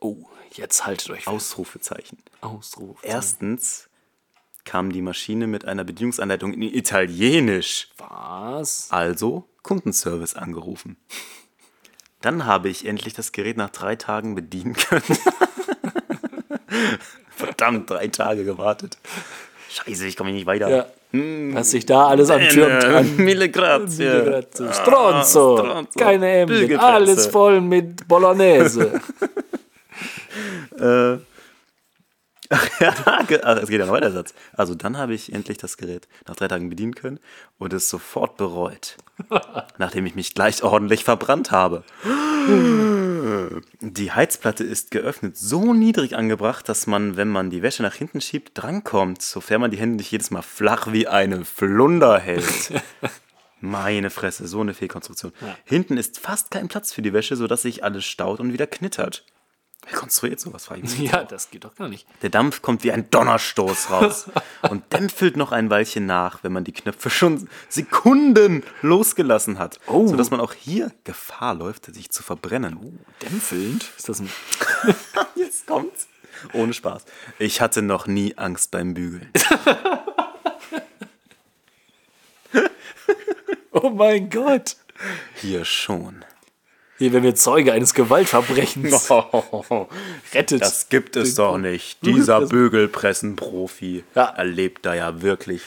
Oh, jetzt haltet euch fest. Ausrufezeichen. Ausruf. Erstens kam die Maschine mit einer Bedienungsanleitung in Italienisch. Was? Also Kundenservice angerufen. Dann habe ich endlich das Gerät nach drei Tagen bedienen können. Verdammt, drei Tage gewartet. Scheiße, ich komme nicht weiter. Ja. Was sich da alles antürmt. Äh, An Mille grazie. Grazie. Stronzo. Ah, Stronzo. Keine. Bügelpresse. Alles voll mit Bolognese. Ja, ge- Ach, es geht ja noch weiter, Satz. Also dann habe ich endlich das Gerät nach drei Tagen bedienen können und es sofort bereut, nachdem ich mich gleich ordentlich verbrannt habe. Die Heizplatte ist geöffnet so niedrig angebracht, dass man, wenn man die Wäsche nach hinten schiebt, drankommt, sofern man die Hände nicht jedes Mal flach wie eine Flunder hält. Meine Fresse, so eine Fehlkonstruktion. Hinten ist fast kein Platz für die Wäsche, sodass sich alles staut und wieder knittert. Wer konstruiert sowas? Frage ich mich. ja, das geht doch gar nicht. Der Dampf kommt wie ein Donnerstoß raus und dämpfelt noch ein Weilchen nach, wenn man die Knöpfe schon Sekunden losgelassen hat, Oh. sodass man auch hier Gefahr läuft, sich zu verbrennen. Dämpfelnd? Ist das ein. Jetzt kommt's. Ohne Spaß. Ich hatte noch nie Angst beim Bügeln. Oh mein Gott. Hier schon. Hier werden wir Zeuge eines Gewaltverbrechens. Rettet. Das gibt es den doch nicht. Dieser Bügelpressen- Bügelpressenprofi Ja. erlebt da ja wirklich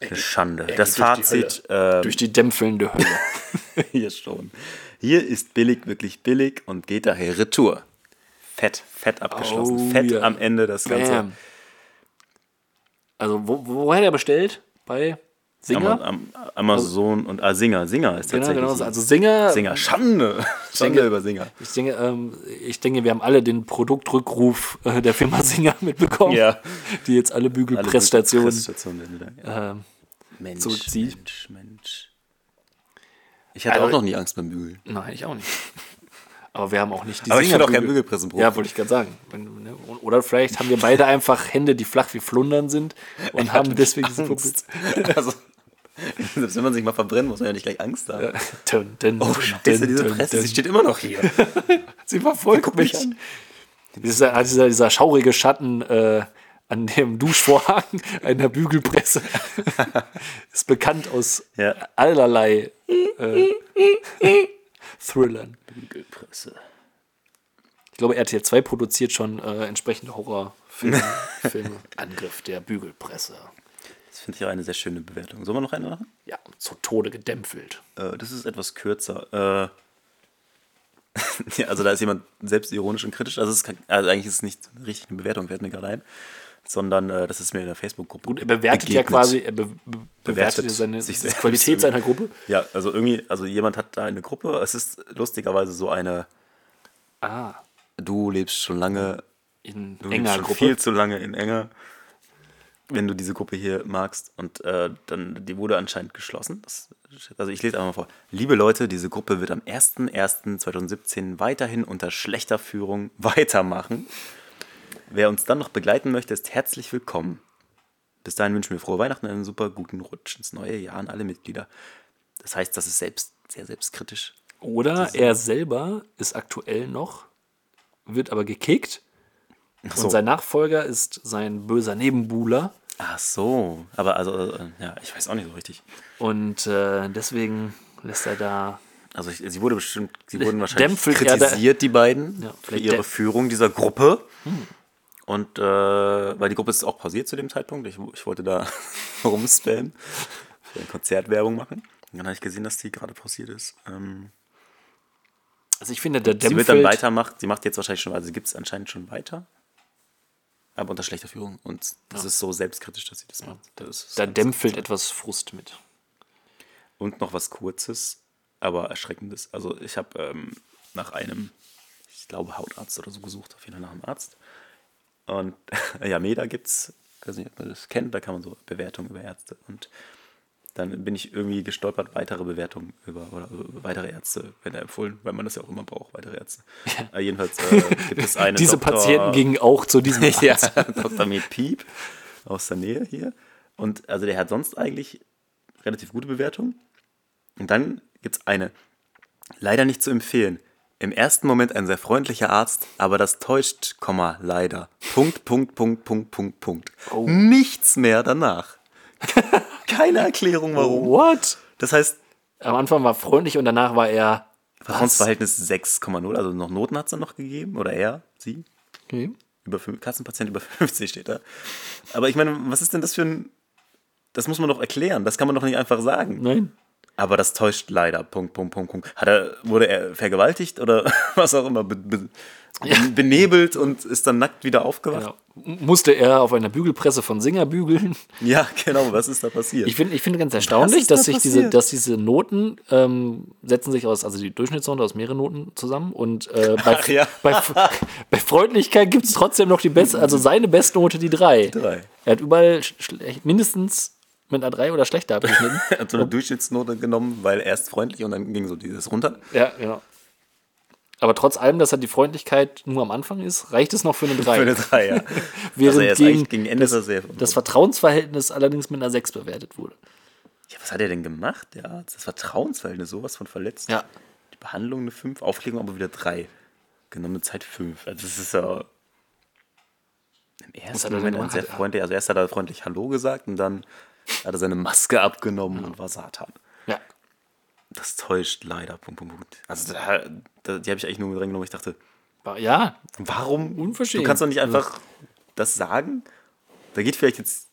eine Schande. Das durch die Fazit, Hölle. äh, Durch die dämpfelnde Hölle. Hier schon. Hier ist billig wirklich billig und geht daher retour. Fett, fett abgeschlossen. Oh, fett ja. am Ende das Ganze. Bam. Also, wo, wo hat er bestellt? Bei Singer? Am, am, Amazon und ah, Singer. Singer ist genau, tatsächlich. genau. Also Singer. Singer. Schande. Schande denke- über Singer. Ich denke, ähm, ich denke, wir haben alle den Produktrückruf äh, der Firma Singer mitbekommen, Ja. die jetzt alle Bügelpressstationen ja. ähm, Mensch, zurückzieht. Mensch, Mensch. Ich hatte Also- auch noch nie Angst beim Bügeln. Nein, ich auch nicht. Aber wir haben auch nicht die Aber ich bin auch kein Bügelpressenprofi. Ja, wollte ich gerade sagen. Ne, Oder vielleicht haben wir beide einfach Hände, die flach wie Flundern sind und haben deswegen diese Angst. also, selbst wenn man sich mal verbrennt, muss man ja nicht gleich Angst haben. Dun, dun, Oh, scheiße, diese Presse, dun. sie steht immer noch hier. Sie verfolgt mich. mich an. Dieser, dieser, dieser schaurige Schatten äh, an dem Duschvorhang einer Bügelpresse ist bekannt aus Ja. allerlei äh, Thrillern. Bügelpresse. Ich glaube, RTL 2 produziert schon äh, entsprechende Horrorfilme. Filme. Angriff der Bügelpresse. Das finde ich auch eine sehr schöne Bewertung. Sollen wir noch eine machen? Ja, zu Tode gedämpfelt. Äh, das ist etwas kürzer. Äh, ja, also da ist jemand selbstironisch und kritisch. Also, es ist also eigentlich ist es nicht richtig eine Bewertung, fällt mir gerade ein. Sondern äh, das ist mir in der Facebook-Gruppe. Gut, er bewertet ja quasi, er be be bewertet, Bewertet ja seine sich die Qualität seiner Gruppe. Ja, also irgendwie, also jemand hat da eine Gruppe. Es ist lustigerweise so eine, Ah, du lebst schon lange, in du lebst enger schon Gruppe. viel zu lange in enger, wenn du diese Gruppe hier magst. Und äh, dann, die wurde anscheinend geschlossen. Das, also ich lese einfach mal vor. Liebe Leute, diese Gruppe wird am 01.01.2017 weiterhin unter schlechter Führung weitermachen. Wer uns dann noch begleiten möchte, ist herzlich willkommen. Bis dahin wünschen wir frohe Weihnachten und einen super guten Rutsch ins neue Jahr an alle Mitglieder. Das heißt, das ist selbst sehr selbstkritisch. Oder er selber ist aktuell noch, wird aber gekickt. so. Und sein Nachfolger ist sein böser Nebenbuhler. Ach so, aber also, äh, ja, ich weiß auch nicht so richtig. Und äh, deswegen lässt er da. Also ich, sie wurde bestimmt, sie wurden wahrscheinlich er da- kritisiert, die beiden, Ja, für ihre Führung dieser Gruppe. Und äh, weil die Gruppe ist auch pausiert zu dem Zeitpunkt. Ich, ich wollte da rumspammen, für eine Konzertwerbung machen. Und dann habe ich gesehen, dass die gerade pausiert ist. Ähm, Also ich finde, der sie wird dann weitermachen. Sie macht jetzt wahrscheinlich schon, also sie gibt es anscheinend schon weiter. Aber unter schlechter Führung. Und das ist so selbstkritisch, dass sie das macht. Das da dämpfelt etwas Frust mit. Und noch was Kurzes, aber Erschreckendes. Also ich habe ähm, nach einem, ich glaube, Hautarzt oder so gesucht, auf jeden Fall nach einem Arzt. Und ja, Meda gibt's, ich weiß nicht, ob man das kennt, da kann man so Bewertungen über Ärzte. Und dann bin ich irgendwie gestolpert, weitere Bewertungen über, oder über weitere Ärzte werden empfohlen, weil man das ja auch immer braucht, weitere Ärzte. Äh, jedenfalls äh, gibt es eine Diese Doktor- Patienten gingen auch zu diesem Arzt. ja, Dr. Med Piep aus der Nähe hier. Und also der hat sonst eigentlich relativ gute Bewertung. Und dann gibt es eine, leider nicht zu empfehlen. Im ersten Moment ein sehr freundlicher Arzt, aber das täuscht, Komma, leider. Punkt, Punkt, Punkt, Punkt, Punkt, Punkt. Nichts mehr danach. Keine Erklärung warum. What? Das heißt, Am Anfang war freundlich und danach war er. Vertrauensverhältnis 6,0, also noch Noten hat es dann noch gegeben. Oder er, sie. Okay. Über Kassenpatient über 50 steht da. Aber ich meine, was ist denn das für ein. Das muss man doch erklären. Das kann man doch nicht einfach sagen. Nein. Aber das täuscht leider. Punkt, Punkt, Punkt, Punkt. Hat er, wurde er vergewaltigt oder was auch immer, be, be, benebelt und ist dann nackt wieder aufgewacht? Genau. Musste er auf einer Bügelpresse von Singer bügeln? Ja, genau. Was ist da passiert? Ich finde ich finde ganz erstaunlich, ist da dass sich diese, dass diese Noten ähm, setzen sich aus, also die Durchschnittsnote aus mehreren Noten zusammen und äh, bei, Ach ja. bei, bei Freundlichkeit gibt es trotzdem noch die beste, also seine Bestnote die drei. Drei. Er hat überall mindestens mit einer 3 oder schlechter abgeschnitten. Er hat so eine Durchschnittsnote genommen, weil erst freundlich und dann ging so dieses runter. ja, genau. Aber trotz allem, dass er die Freundlichkeit nur am Anfang ist, reicht es noch für eine 3. Für eine 3, ja. Während also er ist gegen, gegen Ende er sehr. das Vertrauensverhältnis allerdings mit einer 6 bewertet wurde. ja, was hat er denn gemacht? Ja, das Vertrauensverhältnis, sowas von verletzt. Ja. Die Behandlung eine 5, Aufklärung aber wieder 3. Genommene Zeit 5. Also das ist ja. Im ersten er Moment ein sehr freundlich. Also erst hat er freundlich Hallo gesagt und dann hat er seine Maske abgenommen und war Satan. Ja. Das täuscht leider. Punkt, Punkt, Punkt. Also da, da, die habe ich eigentlich nur mit reingenommen. Ich dachte, Ja, warum? Unverschämt. Du kannst doch nicht einfach das sagen. Da geht vielleicht jetzt.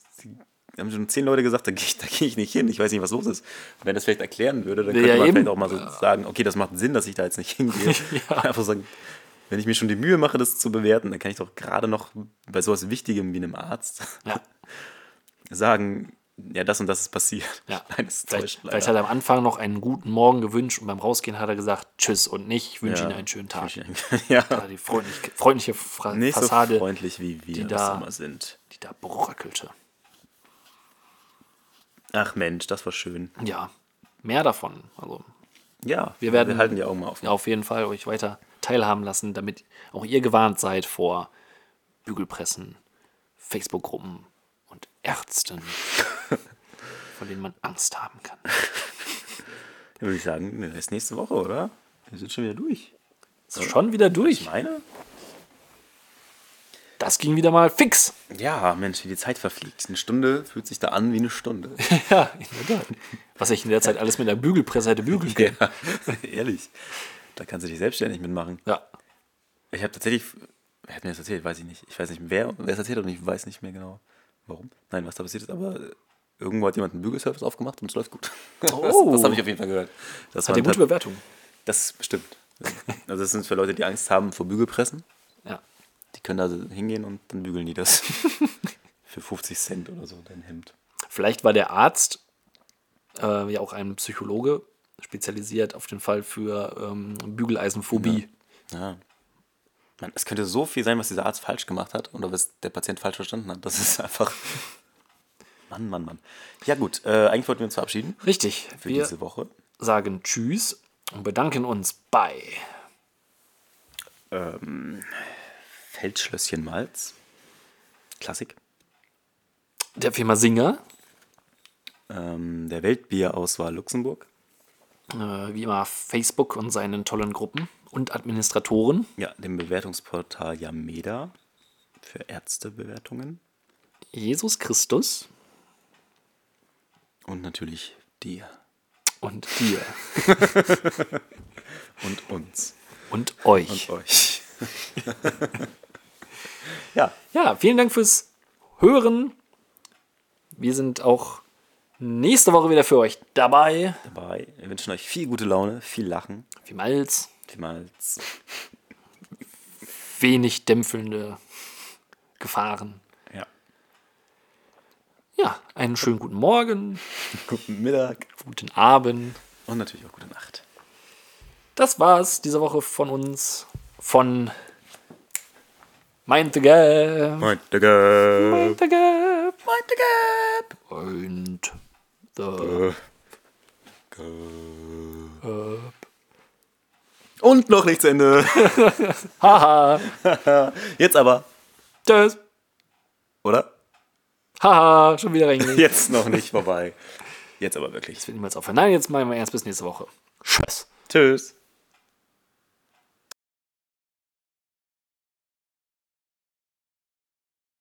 Da haben schon zehn Leute gesagt, da gehe ich, da geh ich nicht hin. Ich weiß nicht, was los ist. Und wenn das vielleicht erklären würde, dann Ja, könnte man eben. vielleicht auch mal so sagen, okay, das macht Sinn, dass ich da jetzt nicht hingehe. Einfach sagen, wenn ich mir schon die Mühe mache, das zu bewerten, dann kann ich doch gerade noch bei sowas Wichtigem wie einem Arzt ja. sagen, ja, das und das ist passiert. Ja. Nein, das Vielleicht, täuscht vielleicht hat er am Anfang noch einen guten Morgen gewünscht und beim Rausgehen hat er gesagt, tschüss und nicht, ich wünsche Ja. Ihnen einen schönen Tag. ja, die freundliche, freundliche Fra nicht Fassade, so freundlich, wie wir die das da- immer sind. die da bröckelte. Ach Mensch, das war schön. Ja, mehr davon. Also Ja, wir werden wir halten die Augen mal ja, auf jeden Fall euch weiter teilhaben lassen, damit auch ihr gewarnt seid vor Bügelpressen, Facebook-Gruppen Ärzten, von denen man Angst haben kann. Dann würde ich sagen, das ist nächste Woche, oder? Wir sind schon wieder durch. Ist schon wieder Ich durch. meine? Das ging wieder mal fix. Ja, Mensch, wie die Zeit verfliegt. Eine Stunde fühlt sich da an wie eine Stunde. Ja, in der Tat. Was ich in der Zeit alles mit der Bügelpresse hätte bügeln können. ja, ehrlich. Da kannst du dich selbstständig mitmachen. Ja. Ich habe tatsächlich, wer hat mir das erzählt? Weiß ich nicht. Ich weiß nicht, wer wer es erzählt hat und ich weiß nicht mehr genau, warum. Nein, was da passiert ist, aber irgendwo hat jemand einen Bügelservice aufgemacht und es läuft gut. Oh. Das, das habe ich auf jeden Fall gehört. Das Hat ja gute Bewertung. Das stimmt. Also das sind für Leute, die Angst haben vor Bügelpressen. Ja. Die können da hingehen und dann bügeln die das. Für 50 Cent oder so, dein Hemd. Vielleicht war der Arzt äh, ja auch ein Psychologe, spezialisiert auf den Fall für ähm, Bügeleisenphobie. Ja. Man, es könnte so viel sein, was dieser Arzt falsch gemacht hat oder was der Patient falsch verstanden hat. Das ist einfach. Mann, Mann, Mann. Ja, gut. Äh, eigentlich wollten wir uns verabschieden Richtig. für Wir diese Woche. sagen Tschüss und bedanken uns bei Feldschlösschen Malz. Klassik. der Firma Singer, Ähm, der Weltbierauswahl Luxemburg. äh, wie immer Facebook und seinen tollen Gruppen und Administratoren. Ja, dem Bewertungsportal Yameda für Ärztebewertungen. Jesus Christus Und natürlich dir und dir und uns und euch. und euch. ja, Ja, vielen Dank fürs Hören. Wir sind auch nächste Woche wieder für euch dabei. dabei. Wir wünschen euch viel gute Laune, viel Lachen, Viel Malz, Malz. wenig dämpfelnde Gefahren. Ja. Ja, einen schönen guten Morgen, Guten Mittag guten Abend. und natürlich auch gute Nacht. Das war's diese Woche von uns. Von Mind the Gap. Mind the Gap. Mind the Gap. Mind the Gap. Und the Und noch nicht zu Ende. Haha. Jetzt aber, Tschüss. oder? Haha. Schon wieder reingelegt. Jetzt noch nicht vorbei. Jetzt aber wirklich. Das wird niemals aufhören. Nein, jetzt machen wir erst bis nächste Woche. Tschüss. Tschüss.